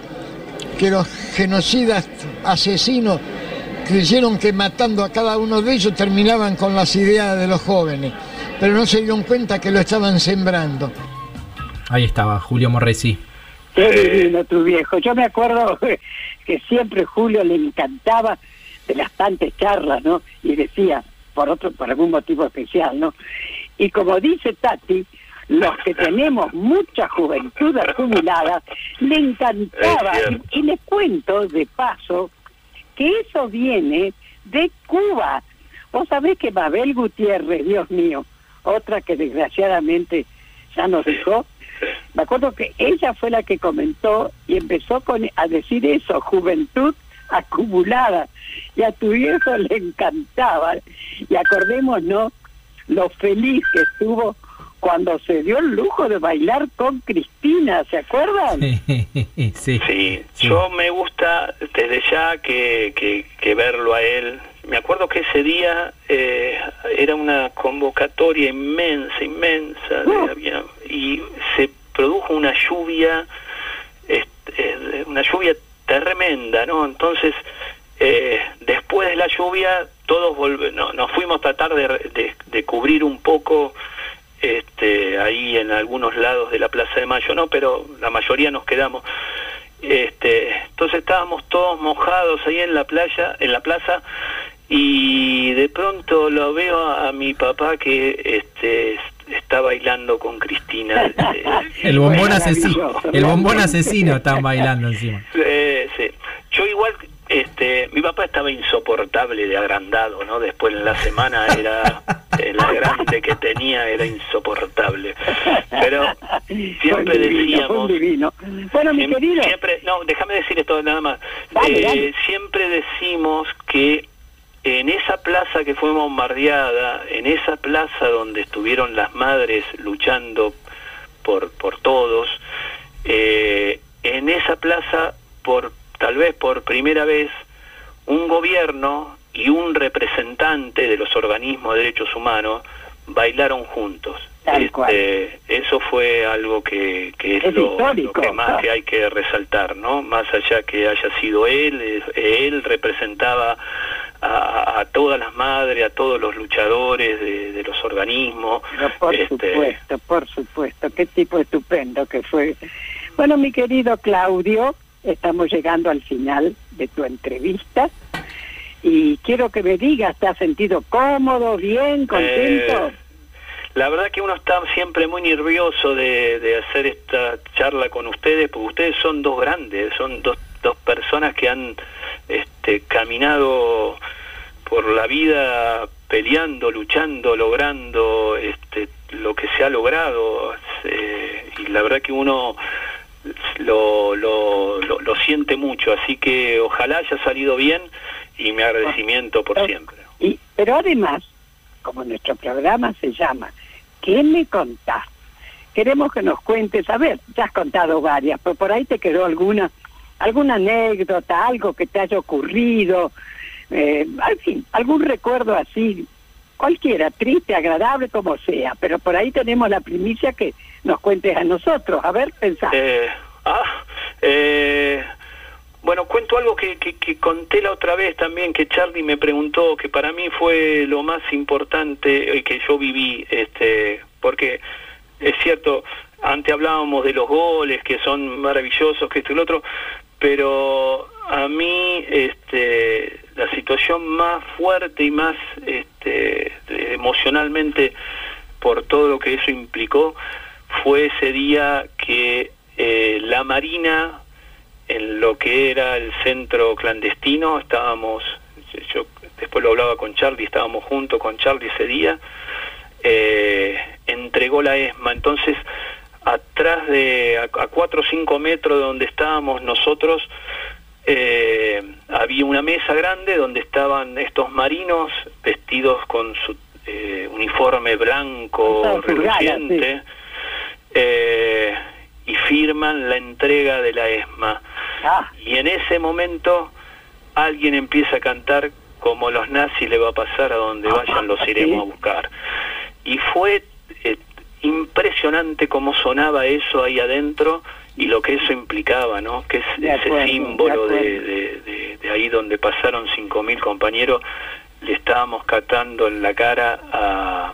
que los genocidas asesinos creyeron que matando a cada uno de ellos terminaban con las ideas de los jóvenes, pero no se dieron cuenta que lo estaban sembrando. Ahí estaba, Julio Morresi. Qué divino tu viejo. Yo me acuerdo que siempre Julio le encantaba de las tantas charlas, ¿no? Y decía, por otro, por algún motivo especial, ¿no? Y como dice Tati, los que tenemos mucha juventud acumulada, le encantaba. Y, y les cuento de paso que eso viene de Cuba. Vos sabés que Mabel Gutiérrez, Dios mío, otra que desgraciadamente ya nos dejó, me acuerdo que ella fue la que comentó y empezó a decir eso, juventud acumulada. Y a tu viejo le encantaba. Y acordémonos lo feliz que estuvo cuando se dio el lujo de bailar con Cristina, ¿se acuerdan? sí. Sí, yo me gusta desde ya que, que, que verlo a él. Me acuerdo que ese día eh, era una convocatoria inmensa, inmensa, de- había- y se produjo una lluvia, este, eh, una lluvia tremenda, ¿no? Entonces, eh, después de la lluvia, todos volve- no, nos fuimos a tratar de, de- de cubrir un poco este, ahí en algunos lados de la Plaza de Mayo, no, pero la mayoría nos quedamos. Este, entonces estábamos todos mojados ahí en la playa, en la plaza, y de pronto lo veo a, a mi papá que este está bailando con Cristina. Eh, El bombón asesino. El bombón asesino estaban bailando encima. Eh, sí. Yo igual, este, mi papá estaba insoportable de agrandado, ¿no? Después en la semana era, la grande que tenía era insoportable. Pero siempre divino, decíamos... divino. Bueno, mi Siempre- querido. siempre- no, déjame decir esto nada más. Dale, Eh, dale. Siempre decimos que en esa plaza que fue bombardeada, en esa plaza donde estuvieron las madres luchando por, por todos, eh, en esa plaza, por tal vez por primera vez, un gobierno y un representante de los organismos de derechos humanos bailaron juntos. Tal cual. Este, eso fue algo que, que es, Es lo, que más que hay que resaltar, ¿no? Más allá que haya sido él, él representaba a, a todas las madres, a todos los luchadores de, de los organismos. Pero por Este, supuesto, por supuesto. Qué tipo estupendo que fue. Bueno, mi querido Claudio, estamos llegando al final de tu entrevista y quiero que me digas, ¿te has sentido cómodo, bien, contento? Eh, la verdad que uno está siempre muy nervioso de, hacer esta charla con ustedes, porque ustedes son dos grandes, son dos, dos personas que han este, caminado por la vida peleando, luchando, logrando este, lo que se ha logrado. eh, y la verdad que uno lo, lo, lo, lo siente mucho, así que ojalá haya salido bien y mi agradecimiento por siempre. Y, pero además, como nuestro programa se llama ¿Qué me contás? Queremos que nos cuentes, a ver, ya has contado varias, pero por ahí te quedó alguna, alguna anécdota, algo que te haya ocurrido, eh, al fin, algún recuerdo así, cualquiera, triste, agradable, como sea, pero por ahí tenemos la primicia que nos cuentes a nosotros. A ver, pensá. Eh, ah, eh, bueno, cuento algo que, que, que conté la otra vez también, que Charlie me preguntó, que para mí fue lo más importante eh, que yo viví, este, porque es cierto, antes hablábamos de los goles, que son maravillosos, que esto y lo otro, pero a mí este, la situación más fuerte y más este, emocionalmente por todo lo que eso implicó fue ese día que eh, la Marina en lo que era el centro clandestino estábamos yo después lo hablaba con Charlie estábamos juntos con Charlie ese día eh, entregó la ESMA. Entonces atrás de a, a cuatro o cinco metros de donde estábamos nosotros eh, había una mesa grande donde estaban estos marinos vestidos con su eh, uniforme blanco reluciente eh, y firman la entrega de la ESMA. Ah, Y en ese momento alguien empieza a cantar como los nazis le va a pasar a donde vayan los iremos a buscar. Y fue eh, impresionante cómo sonaba eso ahí adentro y lo que eso implicaba, ¿no? Que es De acuerdo, ese símbolo de de, ahí donde pasaron 5.000 compañeros, le estábamos catando en la cara a...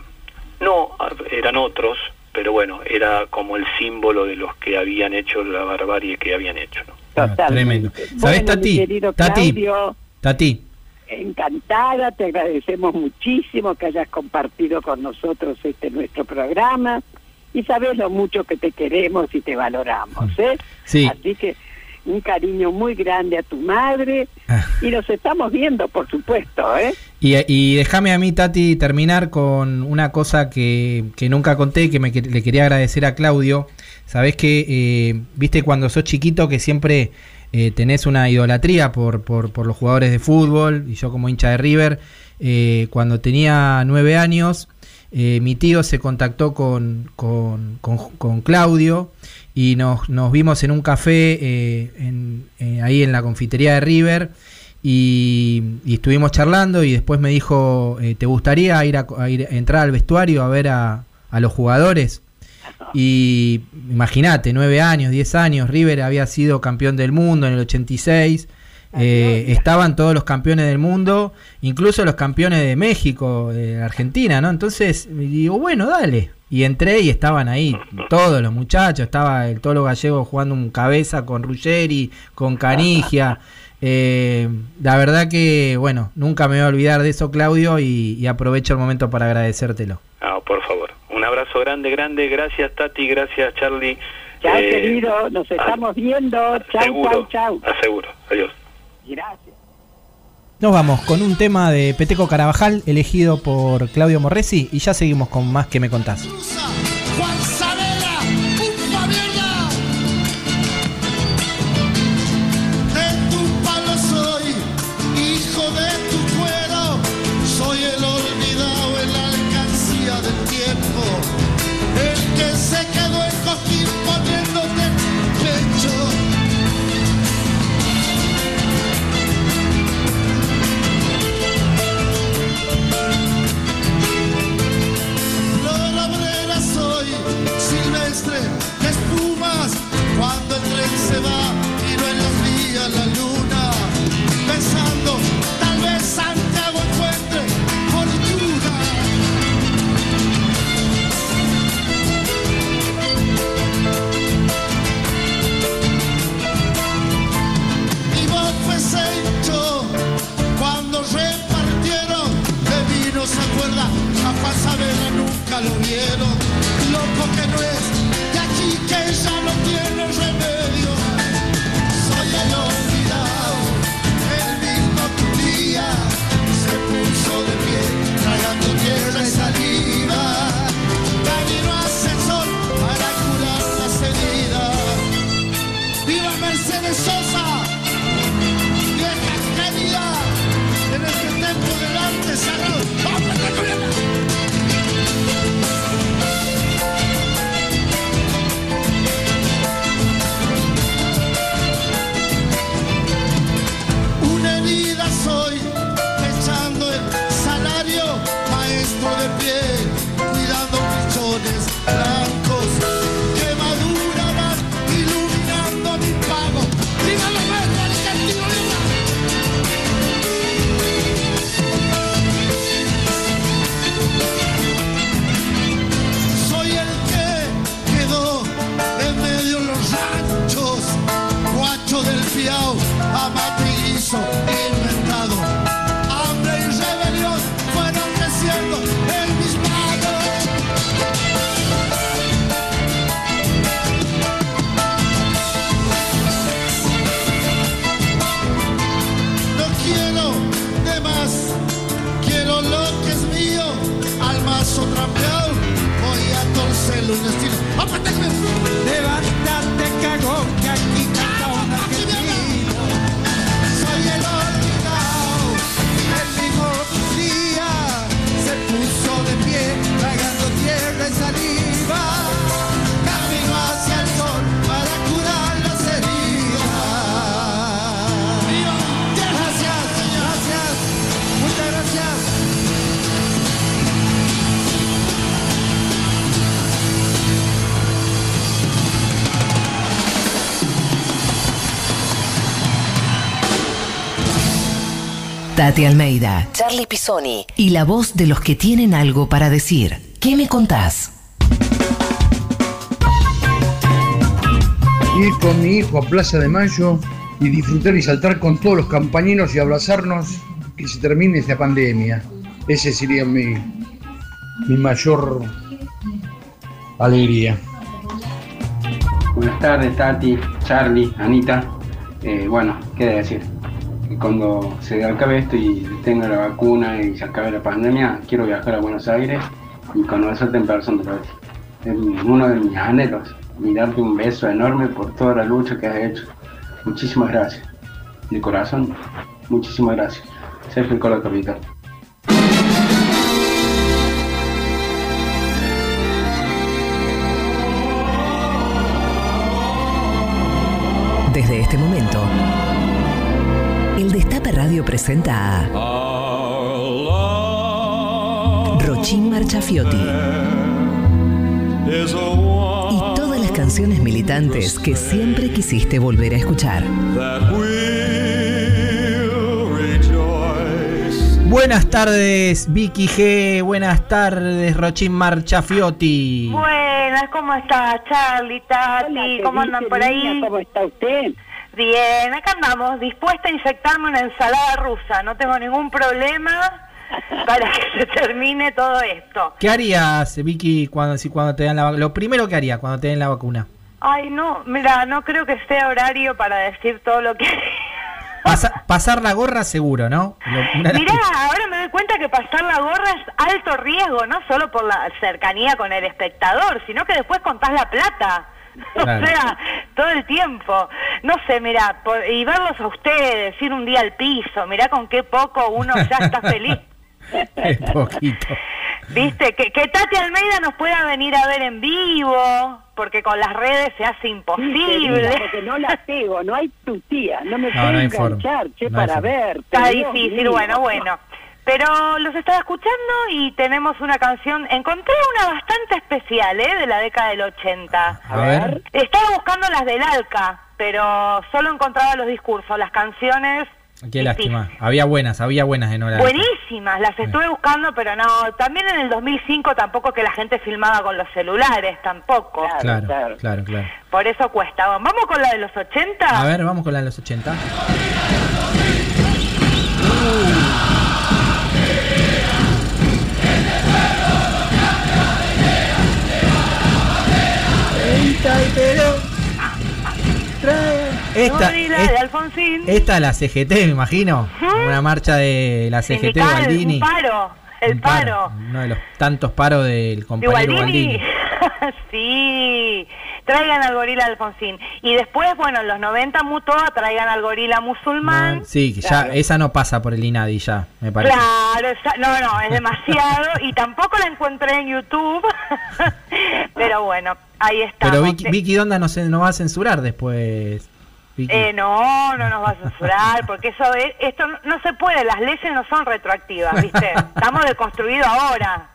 No, a- eran otros, pero bueno, era como el símbolo de los que habían hecho la barbarie que habían hecho, ¿no? Ah, tremendo. Bueno, ¿Sabés, mi Tati? querido Tati, Claudio, Tati, encantada, te agradecemos muchísimo que hayas compartido con nosotros este nuestro programa y sabes lo mucho que te queremos y te valoramos, ¿eh? Sí. Así que un cariño muy grande a tu madre y nos estamos viendo, por supuesto, ¿eh? Y, y déjame a mí, Tati, terminar con una cosa que, que nunca conté y que me, que- le quería agradecer a Claudio. Sabés que, eh, viste, cuando sos chiquito que siempre eh, tenés una idolatría por, por, por los jugadores de fútbol, y yo como hincha de River, eh, cuando tenía nueve años, eh, mi tío se contactó con, con, con- con Claudio y nos, nos vimos en un café eh, en- eh, ahí en la confitería de River y, y estuvimos charlando y después me dijo, eh, ¿te gustaría ir a, a ir- entrar al vestuario a ver a, a los jugadores? Y imagínate, nueve años, diez años, River había sido campeón del mundo en el 86. Eh, estaban todos los campeones del mundo, incluso los campeones de México, de Argentina, ¿no? Entonces digo, bueno, dale. Y entré y estaban ahí todos los muchachos. Estaba el Tolo Gallego jugando un cabeza con Ruggeri, con Canigia. Eh, la verdad que, bueno, nunca me voy a olvidar de eso, Claudio, y, y aprovecho el momento para agradecértelo. Ah, por favor. Un abrazo grande, grande. Gracias, Tati. Gracias, Charlie. Chao, Eh, querido, nos estamos viendo. Chao, seguro. chao, chao. Aseguro. Adiós. Gracias. Nos vamos con un tema de Peteco Carabajal elegido por Claudio Morresi y ya seguimos con más que me contás. Tati Almeida, Charlie Pisoni y la voz de los que tienen algo para decir. ¿Qué me contás? ir con mi hijo a Plaza de Mayo y disfrutar y saltar con todos los campañeros y abrazarnos que se termine esta pandemia. Ese sería mi, mi mayor alegría. Buenas tardes, Tati, Charlie, Anita. Eh, bueno, qué de decir. Cuando se acabe esto y tenga la vacuna y se acabe la pandemia, quiero viajar a Buenos Aires y conocerte en persona. Es uno de mis anhelos y darte un beso enorme por toda la lucha que has hecho. Muchísimas gracias. De corazón, muchísimas gracias. Sergio Cola Capital. Desde este momento, Destape Radio presenta a Rochín Marchafiotti y todas las canciones militantes que siempre quisiste volver a escuchar. Buenas tardes, Vicky G. Buenas tardes, Rochín Marchafiotti. Buenas, ¿cómo estás, Charlie, Tati? ¿Cómo andan por ahí? ¿Cómo está usted? Bien, acá andamos, dispuesta a inyectarme una ensalada rusa. No tengo ningún problema para que se termine todo esto. ¿Qué harías, Vicky, cuando, si cuando te dan la vacuna? Lo primero que haría cuando te den la vacuna. Ay, no, mira, no creo que sea horario para decir todo lo que... Pasa- pasar la gorra seguro, ¿no? Lo- Mirá, ahora me doy cuenta que pasar la gorra es alto riesgo, no solo por la cercanía con el espectador, sino que después contás la plata. Claro. O sea, todo el tiempo. No sé, mira, por- y verlos a ustedes, ir un día al piso, mirá con qué poco uno ya está feliz. Es poquito. Viste, que, que Tati Almeida nos pueda venir a ver en vivo, porque con las redes se hace imposible. querida, porque no la pego, no hay tu tía, no me No, puedo no enganchar, che, no para ver. Está difícil, mío. bueno, bueno. Pero los estaba escuchando y tenemos una canción, encontré una bastante especial, ¿eh? De la década del 80. A ver. Estaba buscando las del Alca, pero solo encontraba los discursos, las canciones Qué lástima. Había buenas, había buenas en hora. buenísimas, las estuve buscando, pero no, también en el 2005 tampoco que la gente filmaba con los celulares, tampoco. Claro, claro, claro. Por eso cuesta. Vamos con la de los 80. A ver, vamos con la de los 80. Esta, Gorila es- de Alfonsín. esta la CGT, me imagino. Una marcha de la CGT Gualdini. un paro, el Un paro. Uno de los tantos paros del De compañero Gualdini. Gualdini. sí, traigan al gorila Alfonsín. Y después, bueno, en los 90 Mutoa, traigan al gorila musulmán. Sí, que ya esa no pasa por el INADI ya, me parece. Claro, esa- no, no, es demasiado. y tampoco la encontré en YouTube. Pero bueno, ahí está. Pero Vicky, Vicky Donda no se no va a censurar después. Eh, no, no nos va a censurar, porque eso es, esto no, se puede, las leyes no son retroactivas, ¿viste? Estamos deconstruidos ahora.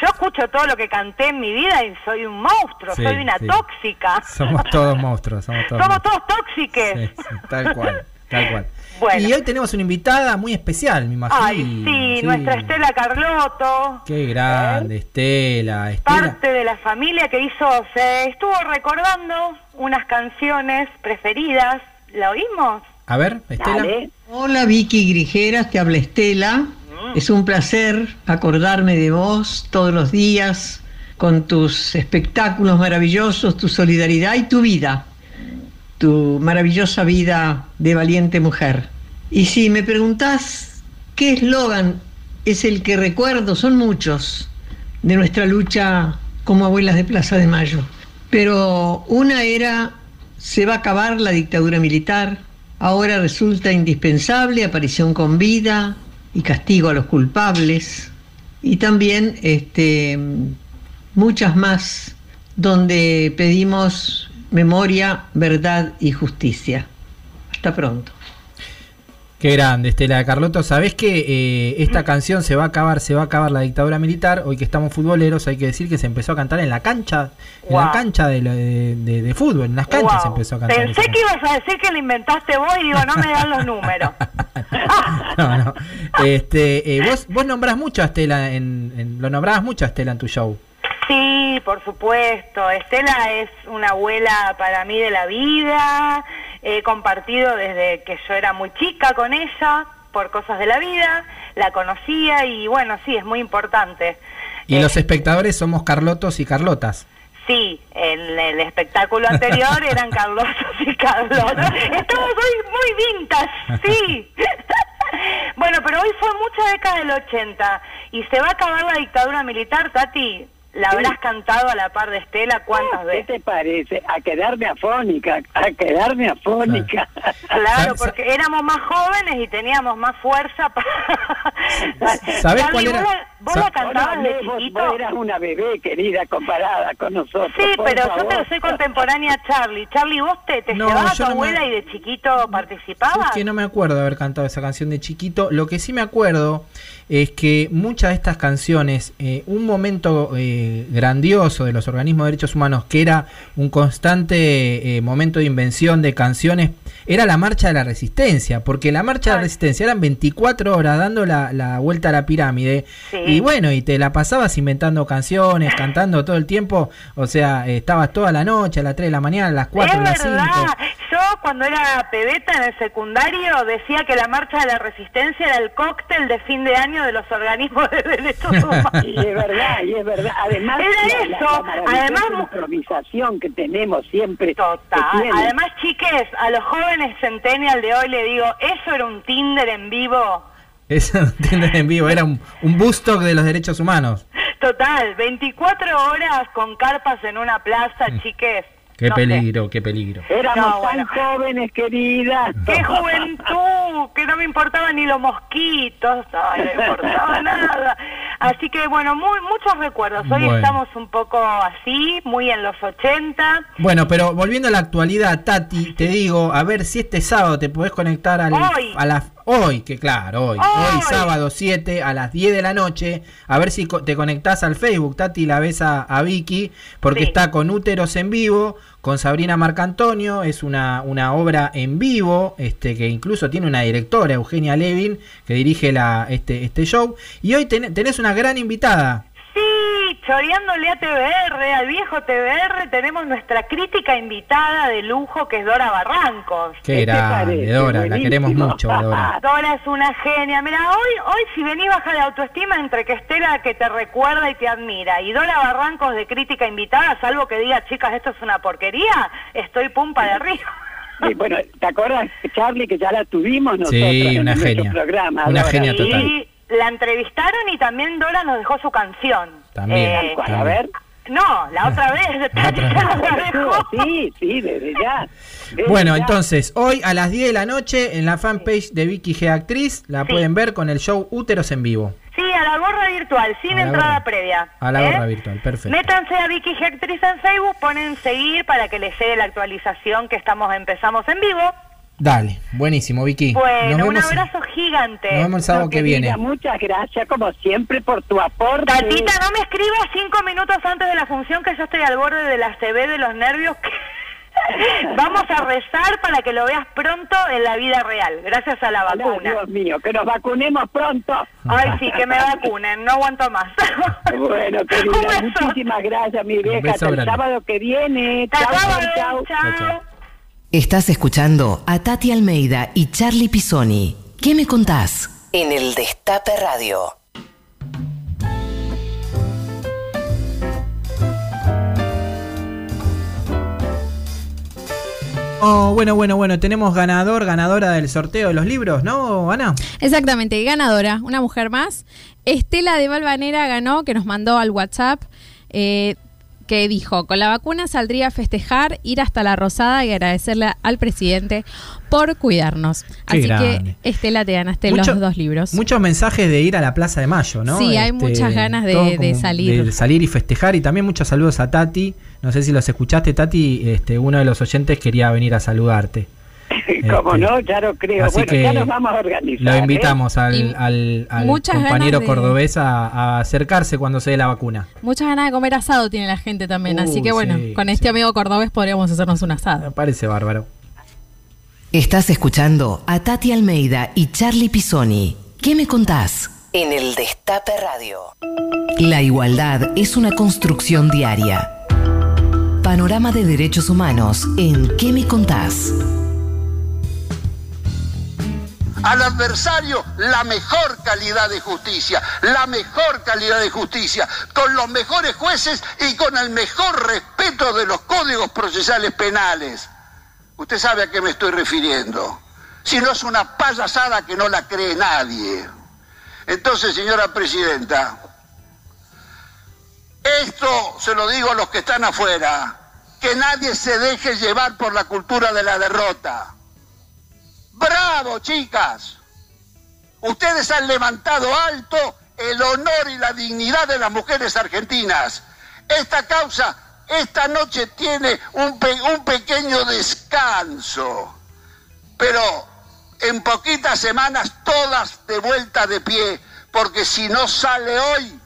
Yo escucho todo lo que canté en mi vida y soy un monstruo, Sí, soy una sí. tóxica. Somos todos monstruos, somos todos Somos monstruos. todos tóxiques. Sí, tal cual, tal cual. Bueno. Y hoy tenemos una invitada muy especial, me imagino. Ay, sí, nuestra Estela Carlotto, Qué grande, Estela, Estela. parte de la familia que hizo, se estuvo recordando unas canciones preferidas. ¿La oímos? A ver, Estela. Hola Vicky Grijeras, te habla Estela. Es un placer acordarme de vos todos los días con tus espectáculos maravillosos, tu solidaridad y tu vida, tu maravillosa vida de valiente mujer. Y si me preguntás qué eslogan es el que recuerdo, son muchos de nuestra lucha como abuelas de Plaza de Mayo. Pero una era, se va a acabar la dictadura militar, ahora resulta indispensable aparición con vida y castigo a los culpables, y también este, muchas más donde pedimos memoria, verdad y justicia. Hasta pronto. Qué grande, Estela de Carlotto. Sabés que eh, esta canción se va a acabar, se va a acabar la dictadura militar. Hoy que estamos futboleros, hay que decir que se empezó a cantar en la cancha, en la cancha de, la- de- de- de fútbol, en las canchas Wow. se empezó a cantar. Pensé que ibas a decir que lo inventaste vos y digo, no me dan los números. No, no. Este, eh, vos, vos nombrás mucho a Estela, en, en- lo nombrabas mucho a Estela en tu show. Sí, por supuesto. Estela es una abuela para mí de la vida. He compartido desde que yo era muy chica con ella por cosas de la vida. La conocía y bueno, sí, es muy importante. Y los espectadores somos Carlotos y Carlotas. Sí, en el espectáculo anterior eran Carlosos y Carlotas. Estamos hoy muy vintage, sí. bueno, pero hoy fue mucha década del 80 y se va a acabar la dictadura militar, Tati. ¿La habrás cantado a la par de Estela cuántas ¿Qué veces? te parece? A quedarme afónica, a quedarme afónica. Claro, porque éramos más jóvenes y teníamos más fuerza para... ¿Sabés Charlie, cuál era? ¿Vos la, vos la cantabas de chiquito? Vos eras una bebé, querida, comparada con nosotros. Sí, pero yo favor. te soy contemporánea a Charlie. Charlie, ¿vos te, te No, llevabas a tu yo no me- abuela y de chiquito participabas? Es que no me acuerdo de haber cantado esa canción de chiquito. Lo que sí me acuerdo es que muchas de estas canciones, eh, un momento eh, grandioso de los organismos de derechos humanos, que era un constante eh, momento de invención de canciones, era la marcha de la resistencia, porque la marcha de la resistencia eran 24 horas dando la, la vuelta a la pirámide, Sí. y bueno, y te la pasabas inventando canciones, cantando todo el tiempo, o sea, estabas toda la noche, a las 3 de la mañana, a las 4, a las 5. verdad. Yo cuando era pebeta en el secundario decía que la marcha de la resistencia era el cóctel de fin de año de los organismos de derechos humanos. Y es verdad, y es verdad. Además, Era la- eso. la Además, improvisación que tenemos siempre. Total. que. Además, chiques, a los jóvenes centennial de hoy le digo, eso era un Tinder en vivo. Eso no entienden en vivo, era un, un busto de los derechos humanos. Total, 24 horas con carpas en una plaza, Mm. chiques. Qué No sé. peligro, qué peligro. Éramos No, tan bueno. jóvenes, querida. ¡Qué juventud! Que no me importaban ni los mosquitos, ay, no me importaba nada. Así que bueno, muy, muchos recuerdos. Hoy Bueno. estamos un poco así, muy en los 80. Bueno, pero volviendo a la actualidad, Tati, te digo, a ver si este sábado te podés conectar al, a la... Hoy, que claro, hoy. Hoy, Hoy. sábado 7 a las 10 de la noche. A ver si te conectás al Facebook, Tati, la ves a, a Vicky, porque Sí. está con Úteros en vivo, con Sabrina Marcantonio. Es una, una obra en vivo, este que incluso tiene una directora, Eugenia Levin, que dirige la, este, este show. Y hoy ten- tenés una gran invitada. Choreándole a TBR, al viejo TBR, tenemos nuestra crítica invitada de lujo que es Dora Barrancos. Qué ¿Qué te grande? Dora, la queremos mucho, Dora. Dora es una genia. Mira, hoy, hoy si venís baja de autoestima entre que Estela que te recuerda y te admira y Dora Barrancos de crítica invitada, salvo que diga, chicas, esto es una porquería, estoy pumpa de arriba. Y bueno, ¿te acuerdas, Charlie, que ya la tuvimos nosotros Sí, en una nuestro genia. programa? Una Dora? genia total. Y la entrevistaron y también Dora nos dejó su canción. También, Eh, ¿Cuál? A ver. no, la otra vez. otra. Sí, sí, desde ya. Desde Bueno, ya. entonces, hoy a las 10 de la noche en la fanpage de Vicky G Actriz la Sí. pueden ver con el show Úteros en vivo. Sí, a la gorra virtual, sin entrada gorra. previa. A la ¿eh? gorra virtual, perfecto. Métanse a Vicky G Actriz en Facebook, ponen seguir para que les llegue la actualización que estamos empezamos en vivo. Dale, buenísimo, Vicky. Bueno, nos un abrazo gigante. nos vemos el sábado No, que viene. Muchas gracias, como siempre, por tu aporte. Tatita, no me escribas cinco minutos antes de la función que yo estoy al borde de la CB de los nervios. que- Vamos a rezar para que lo veas pronto en la vida real, gracias a la vacuna. Dios mío, que nos vacunemos pronto. Ay, sí, que me vacunen, no aguanto más. Bueno, querida, muchísimas gracias, mi vieja. Hasta el sábado que viene. Hasta Chau, sábado, chau, chau. chao. Estás escuchando a Tati Almeida y Charlie Pisoni. ¿Qué me contás? En el Destape Radio. Oh, bueno, bueno, bueno, tenemos ganador, ganadora del sorteo de los libros, ¿no, Ana? Exactamente, ganadora, una mujer más. Estela de Valvanera ganó, que nos mandó al WhatsApp, eh, que dijo, con la vacuna saldría a festejar, ir hasta la Rosada y agradecerle al presidente por cuidarnos. Qué Así grande. que, Estela, te ganaste Mucho- los dos libros. Muchos mensajes de ir a la Plaza de Mayo, ¿no? Este, Sí, hay muchas ganas de- salir. De salir y festejar. Y también muchos saludos a Tati. No sé si los escuchaste, Tati. Este, uno de los oyentes quería venir a saludarte. Como Este, no, ya lo creo. así Bueno, que ya nos vamos a organizar. Lo ¿eh? invitamos al, al- al muchas compañero de- cordobés a, a acercarse cuando se dé la vacuna. Muchas ganas de comer asado tiene la gente también, así Uy, que bueno, sí, con este amigo cordobés podríamos hacernos un asado. Me parece bárbaro. Estás escuchando a Tati Almeida y Charlie Pisoni. ¿Qué me contás? En el Destape Radio. La igualdad es una construcción diaria. Panorama de Derechos Humanos en ¿Qué me contás? Al adversario la mejor calidad de justicia, la mejor calidad de justicia, con los mejores jueces y con el mejor respeto de los códigos procesales penales. Usted sabe a qué me estoy refiriendo. Si no es una payasada que no la cree nadie. Entonces, señora presidenta, esto se lo digo a los que están afuera, que nadie se deje llevar por la cultura de la derrota. ¡Bravo, chicas! Ustedes han levantado alto el honor y la dignidad de las mujeres argentinas. Esta causa esta noche tiene un, un pequeño descanso, pero en poquitas semanas todas de vuelta de pie, porque si no sale hoy,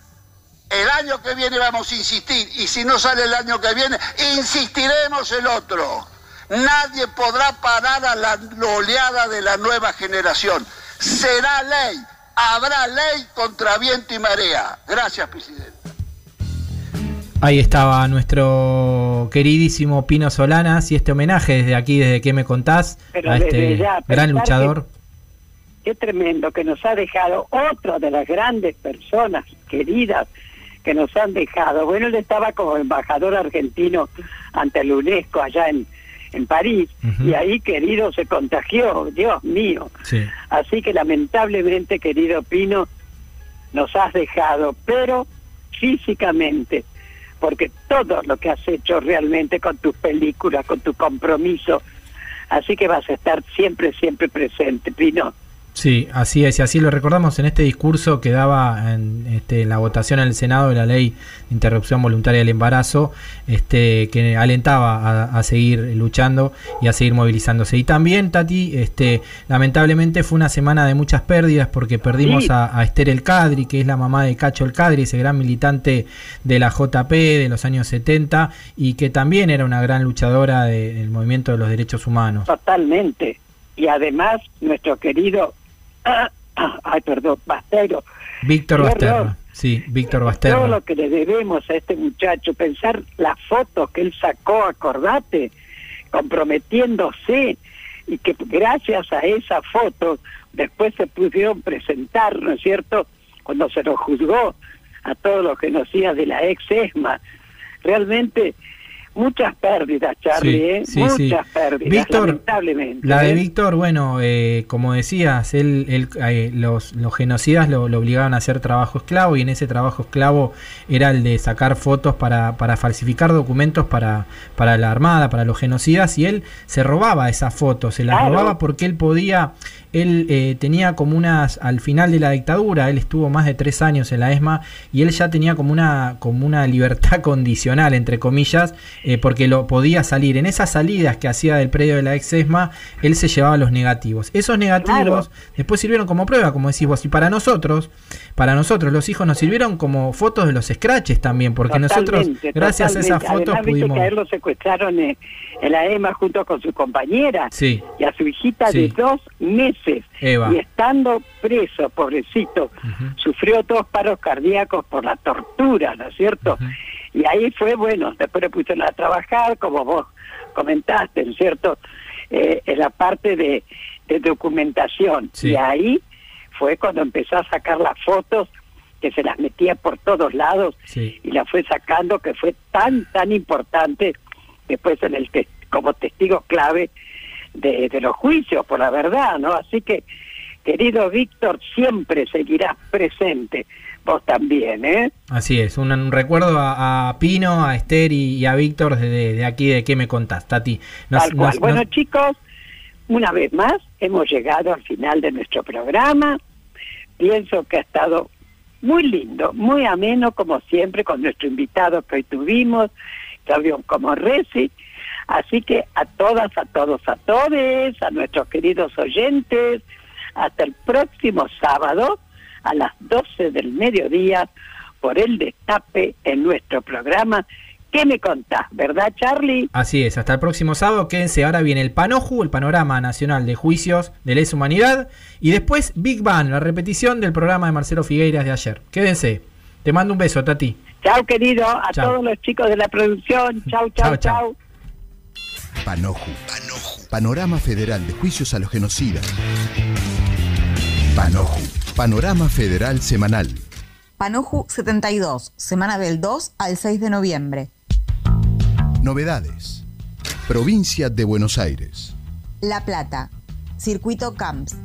el año que viene vamos a insistir, y si no sale el año que viene, insistiremos el otro. Nadie podrá parar a la oleada de la nueva generación. Será ley, habrá ley contra viento y marea. Gracias, presidente. Ahí estaba nuestro queridísimo Pino Solanas y este homenaje desde aquí, desde que me contás, Pero a desde este ya, gran luchador. Qué tremendo que nos ha dejado otra de las grandes personas queridas que nos han dejado. Bueno, él estaba como embajador argentino ante la UNESCO allá en, en París y ahí, querido, se contagió, Dios mío. Sí. Así que lamentablemente, querido Pino, nos has dejado, pero físicamente, porque todo lo que has hecho realmente con tus películas, con tu compromiso, así que vas a estar siempre, siempre presente, Pino. Sí, así es, y así lo recordamos en este discurso que daba en este, la votación en el Senado de la ley de interrupción voluntaria del embarazo, este, que alentaba a, a seguir luchando y a seguir movilizándose. Y también, Tati, este, lamentablemente fue una semana de muchas pérdidas porque perdimos Sí. a, a Esther El Cadri, que es la mamá de Cacho El Cadri, ese gran militante de la JP de los años 70 y que también era una gran luchadora de- del movimiento de los derechos humanos. Totalmente. Y además, nuestro querido, ay, perdón, Bastero, Víctor horror. Sí, Víctor todo Basterra. lo que le debemos a este muchacho, pensar las fotos que él sacó, acordate, comprometiéndose, y que gracias a esa foto después se pudieron presentar, ¿no es cierto?, cuando se lo juzgó a todos los genocidas de la ex ESMA. Realmente, muchas pérdidas, Charlie, Sí, ¿eh? sí, muchas sí. pérdidas, Víctor, lamentablemente. La de ¿eh? Víctor, bueno, eh, como decías, él, él, eh, los, los genocidas lo, lo obligaban a hacer trabajo esclavo y en ese trabajo esclavo era el de sacar fotos para, para falsificar documentos para, para la Armada, para los genocidas y él se robaba esas fotos, se las Claro. robaba porque él podía, él eh, tenía como unas, al final de la dictadura, él estuvo más de tres años en la ESMA y él ya tenía como una, como una libertad condicional, entre comillas, eh, porque lo podía salir. En esas salidas que hacía del predio de la ex ESMA, él se llevaba los negativos. Esos negativos después sirvieron como prueba, como decís vos, y para nosotros, para nosotros los hijos nos sirvieron como fotos de los scratches también, porque nosotros, Totalmente, gracias a esas totalmente. fotos, Además, pudimos... que a él lo secuestraron en, en la EMA junto con su compañera Sí. y a su hijita Sí. de dos meses. Eva. Y estando preso, pobrecito, sufrió dos paros cardíacos por la tortura, ¿no es cierto? Y ahí fue, bueno, después le pusieron a trabajar, como vos comentaste, ¿no es cierto? Eh, en la parte de, de documentación. Sí. Y ahí fue cuando empezó a sacar las fotos que se las metía por todos lados Sí. y la fue sacando que fue tan tan importante después en el tes- como testigo clave de, de los juicios por la verdad no así que querido Víctor siempre seguirás presente vos también eh Así es, un, un recuerdo a, a Pino, a Esther y, y a Víctor de, de aquí de qué me contás, Tati. Nos- Tal cual. nos- bueno, nos- chicos, una vez más hemos llegado al final de nuestro programa. Pienso que ha estado muy lindo, muy ameno, como siempre, con nuestro invitado que hoy tuvimos, episodio como Reci. Así que a todas, a todos, a todes, a nuestros queridos oyentes, hasta el próximo sábado a las 12 del mediodía por el destape en nuestro programa. ¿Qué me contás? ¿Verdad, Charlie? Así es, hasta el próximo sábado, quédense, ahora viene el Panoju, el Panorama Nacional de Juicios de Lesa Humanidad, y después Big Bang, la repetición del programa de Marcelo Figueiras de ayer. Quédense, te mando un beso, Tati. Chao, querido, a todos los chicos de la producción. Chao, chao, Chao, chao. chao. Panoju. Panorama Federal de Juicios a los Genocidas. Panoju. Panorama Federal Semanal. Panoju 72, semana del 2 al 6 de noviembre. Novedades. Provincia de Buenos Aires. La Plata, Circuito Camps.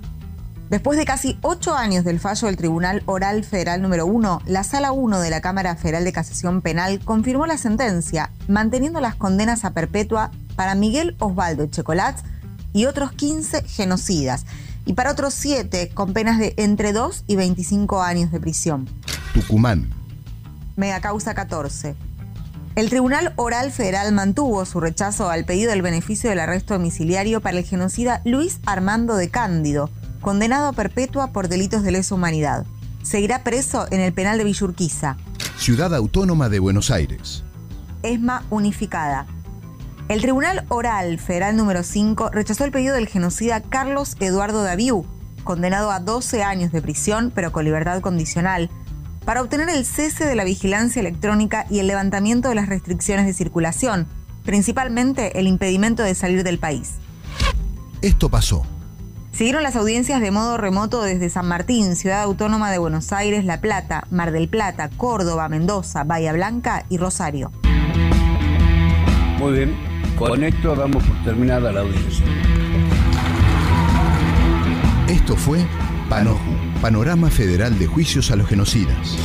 Después de casi ocho años del fallo del Tribunal Oral Federal número 1, la Sala 1 de la Cámara Federal de Casación Penal confirmó la sentencia, manteniendo las condenas a perpetua para Miguel Osvaldo Checolats y otros 15 genocidas, y para otros 7 con penas de entre 2 y 25 años de prisión. Tucumán. Mega causa 14. El Tribunal Oral Federal mantuvo su rechazo al pedido del beneficio del arresto domiciliario para el genocida Luis Armando de Cándido, condenado a perpetua por delitos de lesa humanidad. Seguirá preso en el penal de Villurquiza. Ciudad Autónoma de Buenos Aires. ESMA unificada. El Tribunal Oral Federal número 5 rechazó el pedido del genocida Carlos Eduardo Daviú, condenado a 12 años de prisión pero con libertad condicional, para obtener el cese de la vigilancia electrónica y el levantamiento de las restricciones de circulación, principalmente el impedimento de salir del país. Esto pasó. Siguieron las audiencias de modo remoto desde San Martín, Ciudad Autónoma de Buenos Aires, La Plata, Mar del Plata, Córdoba, Mendoza, Bahía Blanca y Rosario. Muy bien, con esto damos por terminada la audiencia. Esto fue Panoju, Panorama Federal de Juicios a los Genocidas.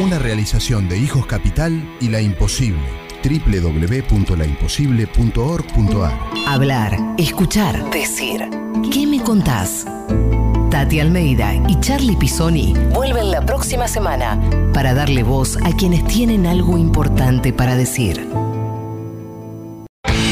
Una realización de Hijos Capital y La Imposible. www.laimposible.org.ar Hablar, escuchar, decir. ¿Qué me contás? Tati Almeida y Charlie Pisoni vuelven la próxima semana para darle voz a quienes tienen algo importante para decir.